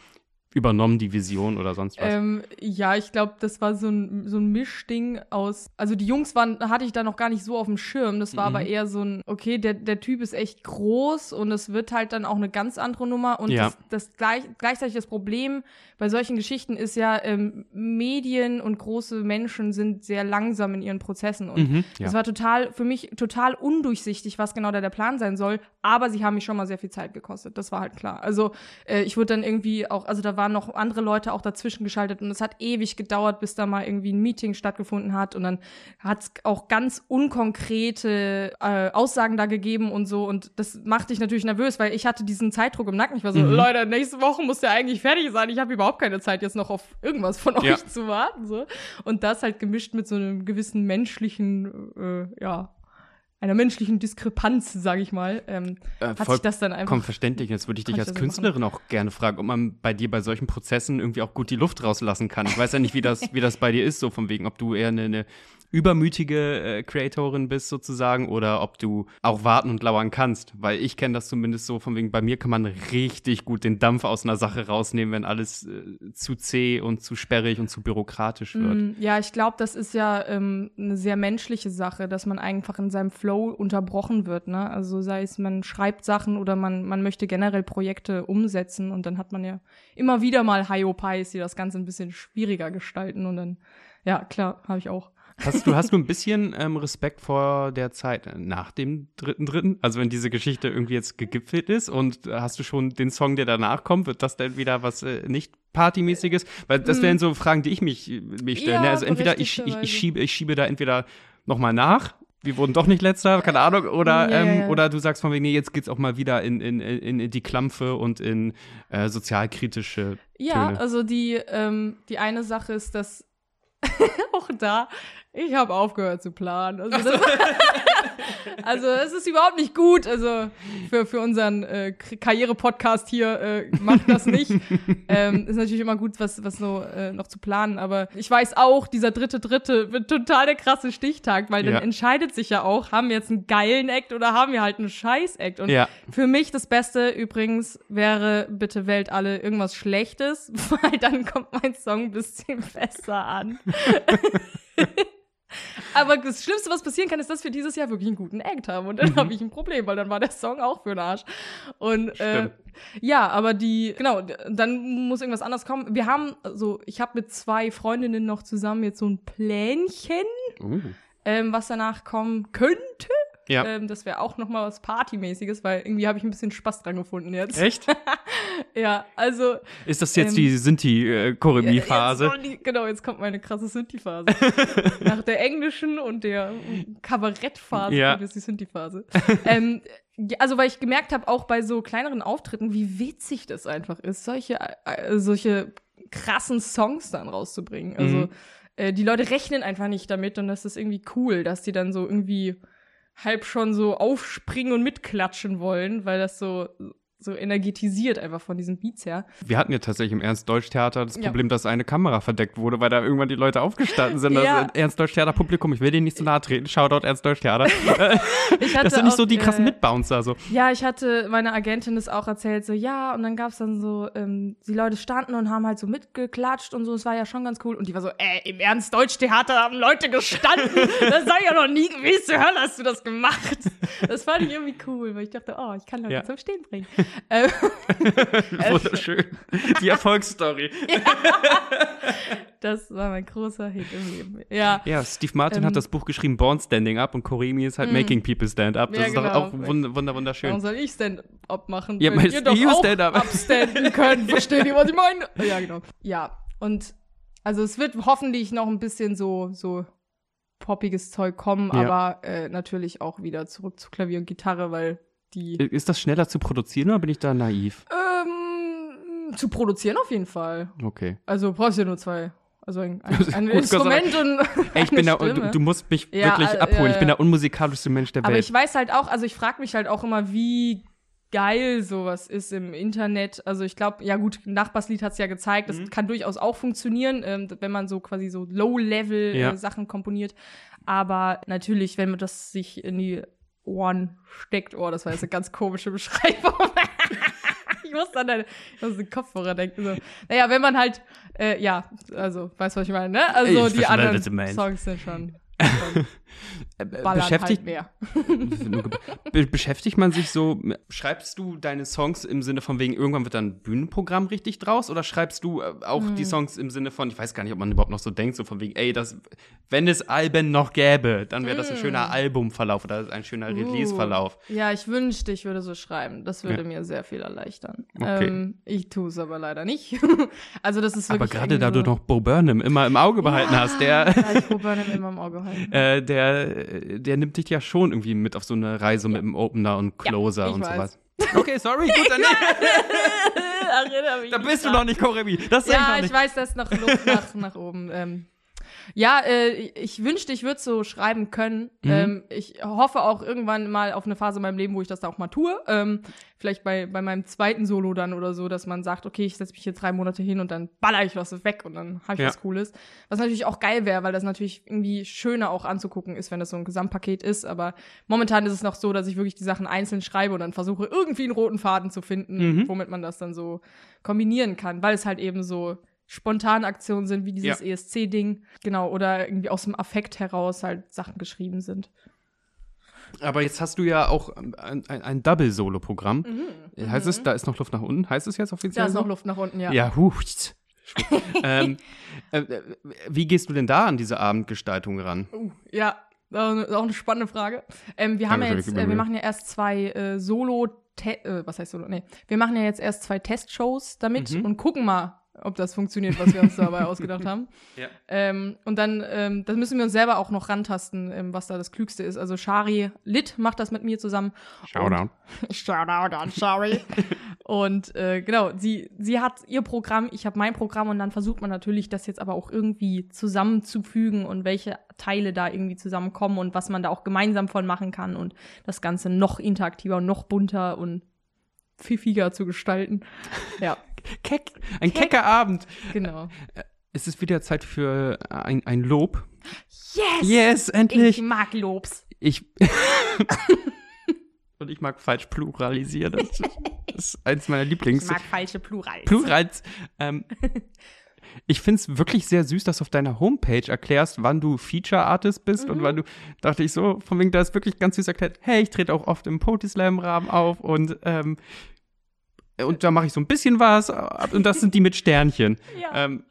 [SPEAKER 3] übernommen, die Vision oder sonst was?
[SPEAKER 2] Ähm, ja, ich glaube, das war so ein, so ein Mischding aus. Also die Jungs waren, hatte ich da noch gar nicht so auf dem Schirm. Das war mhm. aber eher so ein, okay, der, der Typ ist echt groß und es wird halt dann auch eine ganz andere Nummer. Und
[SPEAKER 3] ja.
[SPEAKER 2] das, das gleich, gleichzeitig das Problem bei solchen Geschichten ist ja, ähm, Medien und große Menschen sind sehr langsam in ihren Prozessen. Und
[SPEAKER 3] mhm,
[SPEAKER 2] ja. war total, für mich total undurchsichtig, was genau da der Plan sein soll. Aber sie haben mich schon mal sehr viel Zeit gekostet. Das war halt klar. Also äh, ich wurde dann irgendwie auch, also da waren noch andere Leute auch dazwischen geschaltet und es hat ewig gedauert, bis da mal irgendwie ein Meeting stattgefunden hat und dann hat es auch ganz unkonkrete äh, Aussagen da gegeben und so und das macht dich natürlich nervös, weil ich hatte diesen Zeitdruck im Nacken. Ich war so, mhm. Leute, nächste Woche muss der eigentlich fertig sein. Ich habe überhaupt keine Zeit jetzt noch auf irgendwas von euch ja. zu warten so und das halt gemischt mit so einem gewissen menschlichen äh, ja einer menschlichen Diskrepanz, sage ich mal, ähm, äh, hat sich das dann einfach.
[SPEAKER 3] Komm, verständlich. Jetzt würde ich dich als Künstlerin machen. auch gerne fragen, ob man bei dir bei solchen Prozessen irgendwie auch gut die Luft rauslassen kann. Ich weiß ja nicht, wie das, wie das bei dir ist, so von wegen, ob du eher eine, eine übermütige äh, Creatorin bist sozusagen oder ob du auch warten und lauern kannst, weil ich kenne das zumindest so von wegen bei mir kann man richtig gut den Dampf aus einer Sache rausnehmen, wenn alles äh, zu zäh und zu sperrig und zu bürokratisch wird. Mm,
[SPEAKER 2] ja, ich glaube, das ist ja ähm, eine sehr menschliche Sache, dass man einfach in seinem Flow unterbrochen wird, ne? Also sei es man schreibt Sachen oder man man möchte generell Projekte umsetzen und dann hat man ja immer wieder mal Hyopies, die das Ganze ein bisschen schwieriger gestalten und dann ja, klar, habe ich auch.
[SPEAKER 3] Hast du, hast du ein bisschen ähm, Respekt vor der Zeit nach dem dritten dritten? Also wenn diese Geschichte irgendwie jetzt gegipfelt ist und hast du schon den Song, der danach kommt, wird das dann wieder was äh, nicht Partymäßiges? Weil das wären so Fragen, die ich mich, mich stelle. Ne? Ja, Also entweder ich, ich, ich, schiebe, ich schiebe da entweder nochmal nach, wir wurden doch nicht letzter, keine Ahnung, oder, ja, ähm, ja. oder du sagst von wegen, nee, jetzt geht's auch mal wieder in, in, in, in die Klampfe und in äh, sozialkritische
[SPEAKER 2] Ja,
[SPEAKER 3] Töne.
[SPEAKER 2] also die, ähm, die eine Sache ist, dass [LAUGHS] auch da ich habe aufgehört zu planen. Also, [LAUGHS] also es ist überhaupt nicht gut. Also für, für unseren äh, Karriere-Podcast hier äh, macht das nicht. ähm, ist natürlich immer gut, was, was so äh, noch zu planen. Aber ich weiß auch, dieser dritte Dritte wird total der krasse Stichtag, weil dann ja. entscheidet sich ja auch, haben wir jetzt einen geilen Act oder haben wir halt einen Scheiß-Act. Und
[SPEAKER 3] ja.
[SPEAKER 2] für mich das Beste übrigens wäre, bitte wählt alle irgendwas Schlechtes, [LAUGHS] weil dann kommt mein Song ein bisschen besser an. [LAUGHS] Aber das Schlimmste, was passieren kann, ist, dass wir dieses Jahr wirklich einen guten Act haben. Und dann mhm. habe ich ein Problem, weil dann war der Song auch für den Arsch. Und äh, ja, aber die, genau, dann muss irgendwas anderes kommen. Wir haben, also ich habe mit zwei Freundinnen noch zusammen jetzt so ein Plänchen,
[SPEAKER 3] uh.
[SPEAKER 2] ähm, was danach kommen könnte.
[SPEAKER 3] Ja.
[SPEAKER 2] Ähm, das wäre auch noch mal was Partymäßiges, weil irgendwie habe ich ein bisschen Spaß dran gefunden jetzt.
[SPEAKER 3] Echt? [LAUGHS]
[SPEAKER 2] Ja, also
[SPEAKER 3] Ist das jetzt
[SPEAKER 2] Ähm,
[SPEAKER 3] die Sinti-Choreografie-Phase?
[SPEAKER 2] Kommt die, genau, jetzt kommt meine krasse Synthi-Phase. [LAUGHS] Nach der englischen und der Kabarettphase
[SPEAKER 3] Ja.
[SPEAKER 2] kommt jetzt die Synthi-Phase. ähm, ja, also, weil ich gemerkt habe, auch bei so kleineren Auftritten, wie witzig das einfach ist, solche, äh, solche krassen Songs dann rauszubringen. Also,
[SPEAKER 3] Mhm.
[SPEAKER 2] äh, die Leute rechnen einfach nicht damit und das ist irgendwie cool, dass die dann so irgendwie halb schon so aufspringen und mitklatschen wollen, weil das so, so energetisiert einfach von diesen Beats her.
[SPEAKER 3] Wir hatten ja tatsächlich im Ernst-Deutsch-Theater das
[SPEAKER 2] Ja.
[SPEAKER 3] Problem, dass eine Kamera verdeckt wurde, weil da irgendwann die Leute aufgestanden sind. [LAUGHS]
[SPEAKER 2] Ja.
[SPEAKER 3] Das Ernst-Deutsch-Theater-Publikum, ich will denen nicht zu nahe treten. Shoutout Ernst-Deutsch-Theater. [LAUGHS] [LAUGHS] Das sind nicht so die krassen
[SPEAKER 2] äh,
[SPEAKER 3] Mitbouncer. So.
[SPEAKER 2] Ja, ich hatte, meine Agentin das auch erzählt, so, ja, und dann gab's dann so, ähm, die Leute standen und haben halt so mitgeklatscht und so, es war ja schon ganz cool. Und die war so, äh, im Ernst-Deutsch-Theater haben Leute gestanden, das sei ja noch nie gewesen, Hölle hast du das gemacht. Das fand ich irgendwie cool, weil ich dachte, oh, ich kann Leute
[SPEAKER 3] Ja.
[SPEAKER 2] zum Stehen bringen. Ähm, [LAUGHS]
[SPEAKER 3] Wunderschön. Die [LAUGHS] Erfolgsstory.
[SPEAKER 2] das war mein großer Hit im Leben. Ja,
[SPEAKER 3] Ja, Steve Martin
[SPEAKER 2] Ähm.
[SPEAKER 3] hat das Buch geschrieben, Born Standing Up und Koremi ist halt
[SPEAKER 2] Mhm.
[SPEAKER 3] Making People Stand Up. Das
[SPEAKER 2] Ja,
[SPEAKER 3] ist doch
[SPEAKER 2] genau.
[SPEAKER 3] auch wund wunder wunderschön.
[SPEAKER 2] warum soll ich Stand-up machen?
[SPEAKER 3] Ja, meinst
[SPEAKER 2] ihr doch auch
[SPEAKER 3] Stand-up?
[SPEAKER 2] abstanden [LAUGHS] könnt. Versteht ihr, was ich meine? Ja, genau. Ja, und also es wird hoffentlich noch ein bisschen so, so poppiges Zeug kommen,
[SPEAKER 3] Ja.
[SPEAKER 2] aber äh, natürlich auch wieder zurück zu Klavier und Gitarre, weil die
[SPEAKER 3] Ist das schneller zu produzieren oder bin ich da naiv?
[SPEAKER 2] ähm, zu produzieren auf jeden Fall.
[SPEAKER 3] Okay.
[SPEAKER 2] Also brauchst du ja nur zwei. Also ein, ein, [LAUGHS] ein. Instrument und [LAUGHS]
[SPEAKER 3] Ey, ich bin da, du, du musst mich
[SPEAKER 2] Ja,
[SPEAKER 3] wirklich
[SPEAKER 2] äh,
[SPEAKER 3] abholen.
[SPEAKER 2] ja,
[SPEAKER 3] Ich bin der unmusikalischste Mensch der
[SPEAKER 2] Aber
[SPEAKER 3] Welt.
[SPEAKER 2] ich weiß halt auch, also ich frage mich halt auch immer, wie geil sowas ist im Internet. Also ich glaube, ja gut, Nachbarslied hat es ja gezeigt, das
[SPEAKER 3] Mhm.
[SPEAKER 2] kann durchaus auch funktionieren, ähm, wenn man so quasi so Low-Level
[SPEAKER 3] Ja.
[SPEAKER 2] äh, Sachen komponiert. Aber natürlich, wenn man das sich in die Ohren steckt, oh, das war jetzt eine ganz komische Beschreibung. [LAUGHS] ich muss an deine, ich den Kopfhörer denken. So. Naja, wenn man halt, äh, ja, also, weißt du, was ich meine, ne? Also
[SPEAKER 3] Ich
[SPEAKER 2] die anderen. Songs sind schon, [LAUGHS] schon ballern
[SPEAKER 3] beschäftigt,
[SPEAKER 2] halt mehr. [LAUGHS]
[SPEAKER 3] Be beschäftigt man sich so, schreibst du deine Songs im Sinne von wegen, irgendwann wird dann ein Bühnenprogramm richtig draus oder schreibst du äh, auch
[SPEAKER 2] Hm.
[SPEAKER 3] die Songs im Sinne von, ich weiß gar nicht, ob man überhaupt noch so denkt, so von wegen, ey, das, wenn es Alben noch gäbe, dann wäre das ein schöner Albumverlauf oder ein schöner Releaseverlauf.
[SPEAKER 2] Uh, ja, ich wünschte, ich würde so schreiben. Das würde
[SPEAKER 3] Ja.
[SPEAKER 2] mir sehr viel erleichtern.
[SPEAKER 3] Okay.
[SPEAKER 2] Ähm, ich tue es aber leider nicht. [LAUGHS] also das ist
[SPEAKER 3] Aber
[SPEAKER 2] wirklich
[SPEAKER 3] gerade da du noch Bo Burnham immer im Auge behalten hast, der,
[SPEAKER 2] Ja, ich Bo Burnham immer im Auge halten. [LAUGHS]
[SPEAKER 3] äh, der, der nimmt dich ja schon irgendwie mit auf so eine Reise mit dem Opener und Closer
[SPEAKER 2] ich
[SPEAKER 3] und
[SPEAKER 2] weiß.
[SPEAKER 3] sowas. Okay, sorry, gut, dann [LAUGHS]
[SPEAKER 2] Erinnere mich
[SPEAKER 3] da bist du noch nicht. Das sag
[SPEAKER 2] Ja,
[SPEAKER 3] ich noch
[SPEAKER 2] ich
[SPEAKER 3] nicht.
[SPEAKER 2] weiß, da ist noch Luft nach, nach oben. Ähm, ja, äh, ich wünschte, ich würde so schreiben können.
[SPEAKER 3] Mhm.
[SPEAKER 2] Ähm, ich hoffe auch irgendwann mal auf eine Phase in meinem Leben, wo ich das da auch mal tue. Ähm, vielleicht bei, bei meinem zweiten Solo dann oder so, dass man sagt, okay, ich setze mich hier drei Monate hin und dann baller ich was weg und dann habe ich
[SPEAKER 3] Ja.
[SPEAKER 2] was Cooles. Was natürlich auch geil wäre, weil das natürlich irgendwie schöner auch anzugucken ist, wenn das so ein Gesamtpaket ist. Aber momentan ist es noch so, dass ich wirklich die Sachen einzeln schreibe und dann versuche, irgendwie einen roten Faden zu finden,
[SPEAKER 3] Mhm.
[SPEAKER 2] womit man das dann so kombinieren kann, weil es halt eben so spontane Aktionen sind, wie dieses
[SPEAKER 3] Ja.
[SPEAKER 2] ESC-Ding, genau, oder irgendwie aus dem Affekt heraus halt Sachen geschrieben sind.
[SPEAKER 3] Aber jetzt hast du ja auch ähm, ein, ein, Double-Solo-Programm. Heißt es, da ist noch Luft nach unten? Heißt es jetzt offiziell?
[SPEAKER 2] Da ist noch Luft nach unten, ja.
[SPEAKER 3] Ja, huh. [LAUGHS] ähm, äh, äh, wie gehst du denn da an diese Abendgestaltung ran?
[SPEAKER 2] Uh, ja, auch eine, auch eine spannende Frage. Ähm, wir haben ja jetzt, äh, wir machen ja erst zwei äh, Solo, äh, was heißt Solo? Nee, wir machen ja jetzt erst zwei Testshows damit
[SPEAKER 3] Mhm.
[SPEAKER 2] und gucken mal, ob das funktioniert, was wir uns dabei ausgedacht haben. [LAUGHS]
[SPEAKER 3] Ja.
[SPEAKER 2] Ähm, und dann, ähm, das müssen wir uns selber auch noch rantasten, ähm, was da das Klügste ist. Also Shari Litt macht das mit mir zusammen.
[SPEAKER 3] Showdown.
[SPEAKER 2] Shoutout an Shari. und äh, genau, sie, sie hat ihr Programm, ich habe mein Programm und dann versucht man natürlich, das jetzt aber auch irgendwie zusammenzufügen und welche Teile da irgendwie zusammenkommen und was man da auch gemeinsam von machen kann und das Ganze noch interaktiver und noch bunter und pfiffiger zu gestalten. Ja,
[SPEAKER 3] Keck. Ein
[SPEAKER 2] Keck.
[SPEAKER 3] kecker Abend.
[SPEAKER 2] genau.
[SPEAKER 3] Es ist wieder Zeit für ein, ein Lob.
[SPEAKER 2] Yes!
[SPEAKER 3] Yes, endlich.
[SPEAKER 2] Ich mag Lobs.
[SPEAKER 3] Ich. [LAUGHS] Und ich mag falsch pluralisieren. Das ist, das ist eins meiner
[SPEAKER 2] Ich
[SPEAKER 3] Lieblings.
[SPEAKER 2] mag falsche Plurals.
[SPEAKER 3] Plurals. Ähm, [LAUGHS] ich finde es wirklich sehr süß, dass du auf deiner Homepage erklärst, wann du Feature-Artist bist
[SPEAKER 2] Mhm.
[SPEAKER 3] und wann du, dachte ich so, von wegen, da ist wirklich ganz süß erklärt, hey, ich trete auch oft im Poetry-Slam-Rahmen auf und, ähm, und da mache ich so ein bisschen was und das sind die mit Sternchen.
[SPEAKER 2] ja.
[SPEAKER 3] Ähm,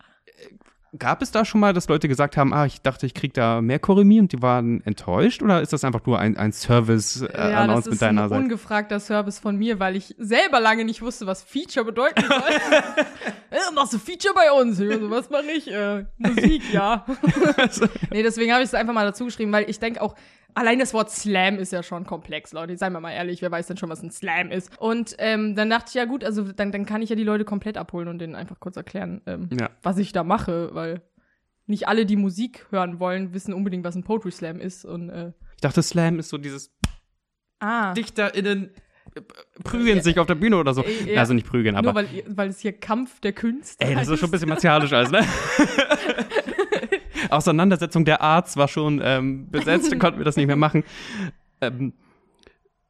[SPEAKER 3] Gab es da schon mal, dass Leute gesagt haben, ah, ich dachte, ich krieg da mehr Chorämie und die waren enttäuscht? Oder ist das einfach nur ein, ein Service-Announcement
[SPEAKER 2] ja, das ist
[SPEAKER 3] deiner
[SPEAKER 2] ein
[SPEAKER 3] Seite?
[SPEAKER 2] ungefragter Service von mir, weil ich selber lange nicht wusste, was Feature bedeuten soll. [LAUGHS] [LAUGHS] äh, machst du Feature bei uns? So, was mache ich? Äh, Musik, ja. [LAUGHS] nee, deswegen habe ich es einfach mal dazu geschrieben, weil ich denke auch, Allein das Wort Slam ist ja schon komplex, Leute. Seien wir mal ehrlich, wer weiß denn schon, was ein Slam ist? Und ähm, dann dachte ich, ja gut, also dann, dann kann ich ja die Leute komplett abholen und denen einfach kurz erklären, ähm,
[SPEAKER 3] Ja.
[SPEAKER 2] was ich da mache, weil nicht alle, die Musik hören wollen, wissen unbedingt, was ein Poetry Slam ist. Und äh,
[SPEAKER 3] Ich dachte, Slam ist so dieses
[SPEAKER 2] ah,
[SPEAKER 3] DichterInnen äh, prügeln sich auf der Bühne oder so.
[SPEAKER 2] Äh, ja.
[SPEAKER 3] Also nicht prügeln,
[SPEAKER 2] nur
[SPEAKER 3] aber.
[SPEAKER 2] weil, ihr- weil es hier Kampf der Künste
[SPEAKER 3] Ey, das ist schon ein bisschen martialisch alles, ne? [LAUGHS] Auseinandersetzung der Arts war schon ähm, besetzt, [LAUGHS] konnten wir das nicht mehr machen. Ähm,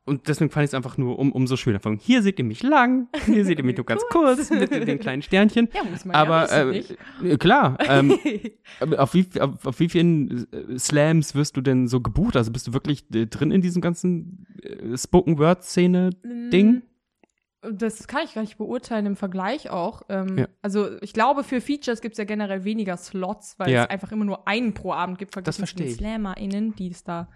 [SPEAKER 3] und deswegen fand ich es einfach nur um, umso schöner. Von hier seht ihr mich lang, hier seht ihr mich nur ganz [LAUGHS] kurz mit den kleinen Sternchen.
[SPEAKER 2] Ja, muss man
[SPEAKER 3] Aber
[SPEAKER 2] ja wissen,
[SPEAKER 3] äh, äh, klar, ähm, [LAUGHS] auf, wie, auf, auf wie vielen äh, Slams wirst du denn so gebucht? Also bist du wirklich äh, drin in diesem ganzen äh, Spoken-Word-Szene-Ding?
[SPEAKER 2] Mm, Das kann ich gar nicht beurteilen im Vergleich auch. Ähm,
[SPEAKER 3] Ja.
[SPEAKER 2] Also ich glaube, für Features gibt es ja generell weniger Slots, weil
[SPEAKER 3] Ja.
[SPEAKER 2] es einfach immer nur einen pro Abend gibt, verglichen zu
[SPEAKER 3] ich.
[SPEAKER 2] den SlammerInnen, die es da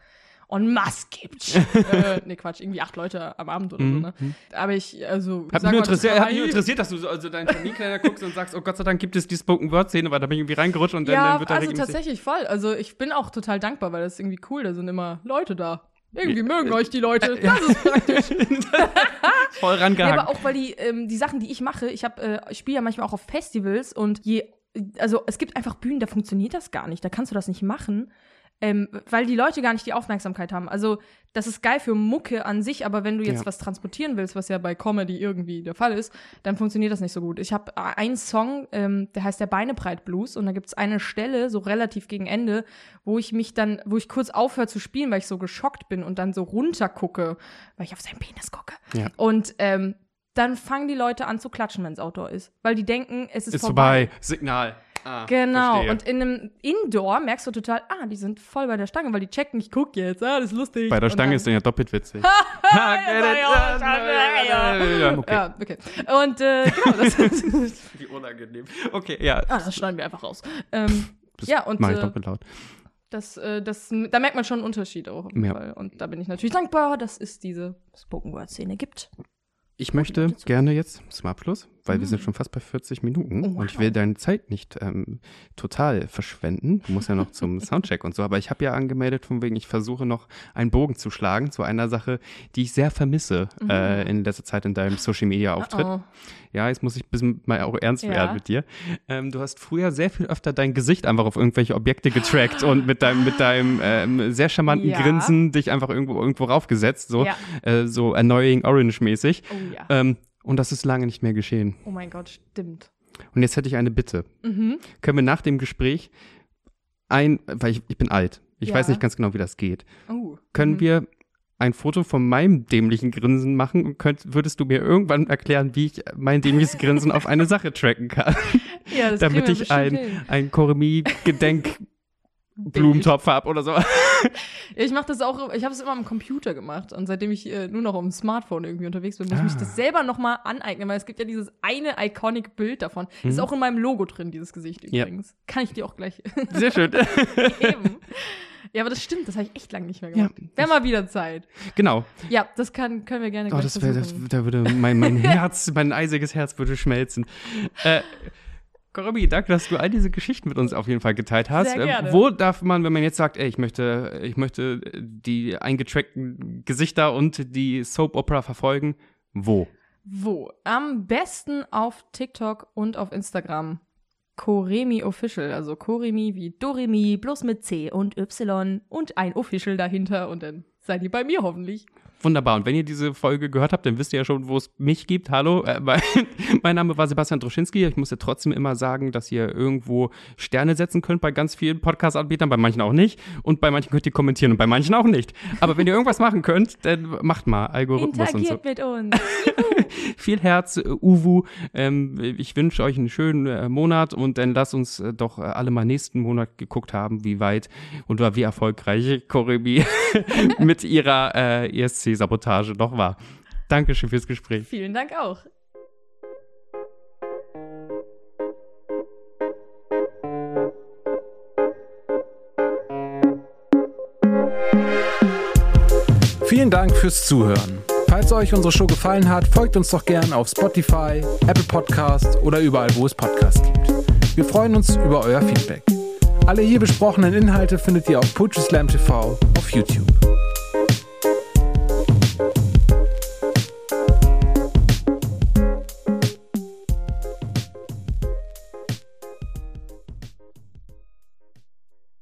[SPEAKER 2] en masse gibt. [LAUGHS] äh, nee, Quatsch, irgendwie acht Leute am Abend oder so, ne? Aber ich, also.
[SPEAKER 3] Hat mich, nur interessiert, hat mich nur interessiert, dass du so also deinen Terminkalender [LAUGHS] guckst und sagst, oh Gott sei Dank gibt es die Spoken-Word-Szene, weil da bin ich irgendwie reingerutscht und dann,
[SPEAKER 2] Ja,
[SPEAKER 3] dann wird da
[SPEAKER 2] also tatsächlich voll. Also ich bin auch total dankbar, weil das ist irgendwie cool. Da sind immer Leute da. Irgendwie mögen euch die Leute. Das ist praktisch. [LAUGHS]
[SPEAKER 3] voll
[SPEAKER 2] Ja,
[SPEAKER 3] rangehangen.
[SPEAKER 2] aber auch weil die, ähm, die Sachen, die ich mache, ich habe, äh, ich spiele ja manchmal auch auf Festivals und je, also es gibt einfach Bühnen, da funktioniert das gar nicht, da kannst du das nicht machen, ähm, weil die Leute gar nicht die Aufmerksamkeit haben. Also das ist geil für Mucke an sich, aber wenn du jetzt
[SPEAKER 3] Ja.
[SPEAKER 2] was transportieren willst, was ja bei Comedy irgendwie der Fall ist, dann funktioniert das nicht so gut. Ich habe einen Song, ähm, der heißt der Beinebreit Blues und da gibt's eine Stelle, so relativ gegen Ende, wo ich mich dann, wo ich kurz aufhöre zu spielen, weil ich so geschockt bin und dann so runter gucke, weil ich auf seinen Penis gucke.
[SPEAKER 3] Ja.
[SPEAKER 2] Und ähm, dann fangen die Leute an zu klatschen, wenn es Outdoor ist. Weil die denken, es ist,
[SPEAKER 3] ist vorbei. Signal. Ah,
[SPEAKER 2] Genau.
[SPEAKER 3] verstehe.
[SPEAKER 2] Und in einem Indoor merkst du total, ah, die sind voll bei der Stange, weil die checken, ich guck jetzt, ah, das ist lustig.
[SPEAKER 3] bei der Stange
[SPEAKER 2] dann-
[SPEAKER 3] ist dann ja doppelt witzig. Okay.
[SPEAKER 2] Ja, okay. Und äh, genau, das,
[SPEAKER 3] Wie unangenehm. Okay, ja.
[SPEAKER 2] ah, das schneiden wir einfach raus. Ähm,
[SPEAKER 3] Das
[SPEAKER 2] ja, und
[SPEAKER 3] mach ich
[SPEAKER 2] äh,
[SPEAKER 3] doppelt laut.
[SPEAKER 2] das, äh, das, da merkt man schon einen Unterschied auch.
[SPEAKER 3] Ja.
[SPEAKER 2] Fall. Und da bin ich natürlich dankbar, dass es diese Spoken-Word-Szene gibt.
[SPEAKER 3] Ich möchte gerne jetzt zum Abschluss, weil wir sind schon fast bei 40 Minuten
[SPEAKER 2] Mhm. Oh,
[SPEAKER 3] und ich will deine Zeit nicht ähm, total verschwenden. Du musst ja noch zum [LAUGHS] Soundcheck und so, aber ich habe ja angemeldet von wegen, ich versuche noch einen Bogen zu schlagen zu einer Sache, die ich sehr vermisse äh, in letzter Zeit in deinem Social Media Auftritt.
[SPEAKER 2] Mhm. Oh.
[SPEAKER 3] Ja, jetzt muss ich ein bisschen mal auch ernst
[SPEAKER 2] Ja.
[SPEAKER 3] werden mit dir. Ähm, du hast früher sehr viel öfter dein Gesicht einfach auf irgendwelche Objekte getrackt und mit deinem, mit deinem ähm, sehr charmanten
[SPEAKER 2] Ja.
[SPEAKER 3] Grinsen dich einfach irgendwo, irgendwo raufgesetzt, so,
[SPEAKER 2] Ja.
[SPEAKER 3] äh, so Annoying Orange-mäßig.
[SPEAKER 2] Oh ja.
[SPEAKER 3] Und das ist lange nicht mehr geschehen.
[SPEAKER 2] Oh mein Gott, stimmt.
[SPEAKER 3] Und jetzt hätte ich eine Bitte.
[SPEAKER 2] Mhm.
[SPEAKER 3] Können wir nach dem Gespräch ein, weil ich, ich bin alt, ich
[SPEAKER 2] Ja.
[SPEAKER 3] weiß nicht ganz genau, wie das geht.
[SPEAKER 2] Oh.
[SPEAKER 3] Können
[SPEAKER 2] mhm.
[SPEAKER 3] wir ein Foto von meinem dämlichen Grinsen machen und könnt, würdest du mir irgendwann erklären, wie ich mein dämliches Grinsen auf eine Sache tracken kann, [LAUGHS]
[SPEAKER 2] ja, das [LAUGHS]
[SPEAKER 3] damit ich ein,
[SPEAKER 2] hin.
[SPEAKER 3] ein Koremi-Gedenk Blumentopf habe oder so. [LAUGHS]
[SPEAKER 2] Ja, ich mache das auch, ich habe es immer am Computer gemacht und seitdem ich äh, nur noch dem Smartphone irgendwie unterwegs bin, muss ich mich
[SPEAKER 3] Ah.
[SPEAKER 2] das selber nochmal aneignen, weil es gibt ja dieses eine iconic Bild davon. Ist
[SPEAKER 3] Mhm.
[SPEAKER 2] auch in meinem Logo drin, dieses Gesicht
[SPEAKER 3] Ja.
[SPEAKER 2] übrigens. Kann ich dir auch gleich [LAUGHS]
[SPEAKER 3] Sehr schön. [LAUGHS]
[SPEAKER 2] geben. Ja, aber das stimmt, das habe ich echt lange nicht mehr
[SPEAKER 3] Ja.
[SPEAKER 2] gemacht. Wäre mal wieder Zeit.
[SPEAKER 3] genau.
[SPEAKER 2] Ja, das kann, können wir gerne
[SPEAKER 3] Oh,
[SPEAKER 2] gleich
[SPEAKER 3] das wäre, das, da würde mein, mein Herz, mein eisiges Herz würde schmelzen. Äh, Korobi, danke, dass du all diese Geschichten mit uns auf jeden Fall geteilt hast.
[SPEAKER 2] Sehr
[SPEAKER 3] Äh,
[SPEAKER 2] gerne.
[SPEAKER 3] wo darf man, wenn man jetzt sagt, ey, ich möchte, ich möchte die eingetrackten Gesichter und die Soap Opera verfolgen, wo?
[SPEAKER 2] Wo? Am besten auf TikTok und auf Instagram. Koremi Official, also Koremi wie Doremi, bloß mit C und Y und ein Official dahinter und dann seid ihr bei mir hoffentlich.
[SPEAKER 3] Wunderbar. Und wenn ihr diese Folge gehört habt, dann wisst ihr ja schon, wo es mich gibt. Hallo, äh, [LAUGHS] mein, mein Name war Sebastian Droschinski. Ich muss ja trotzdem immer sagen, dass ihr irgendwo Sterne setzen könnt bei ganz vielen Podcast-Anbietern, bei manchen auch nicht. Und bei manchen könnt ihr kommentieren und bei manchen auch nicht. Aber wenn ihr irgendwas machen könnt, dann macht mal Algorithmus und so.
[SPEAKER 2] Interagiert mit uns. [LAUGHS]
[SPEAKER 3] Viel Herz, äh, Uwu. Ähm, ich wünsche euch einen schönen äh, Monat und dann lasst uns äh, doch äh, alle mal nächsten Monat geguckt haben, wie weit und wie erfolgreich Korebi [LAUGHS] mit ihrer die Sabotage noch war. Dankeschön fürs Gespräch.
[SPEAKER 2] Vielen Dank auch.
[SPEAKER 1] Vielen Dank fürs Zuhören. Falls euch unsere Show gefallen hat, folgt uns doch gern auf Spotify, Apple Podcasts oder überall, wo es Podcasts gibt. Wir freuen uns über euer Feedback. Alle hier besprochenen Inhalte findet ihr auf Poetry Slam TV auf YouTube.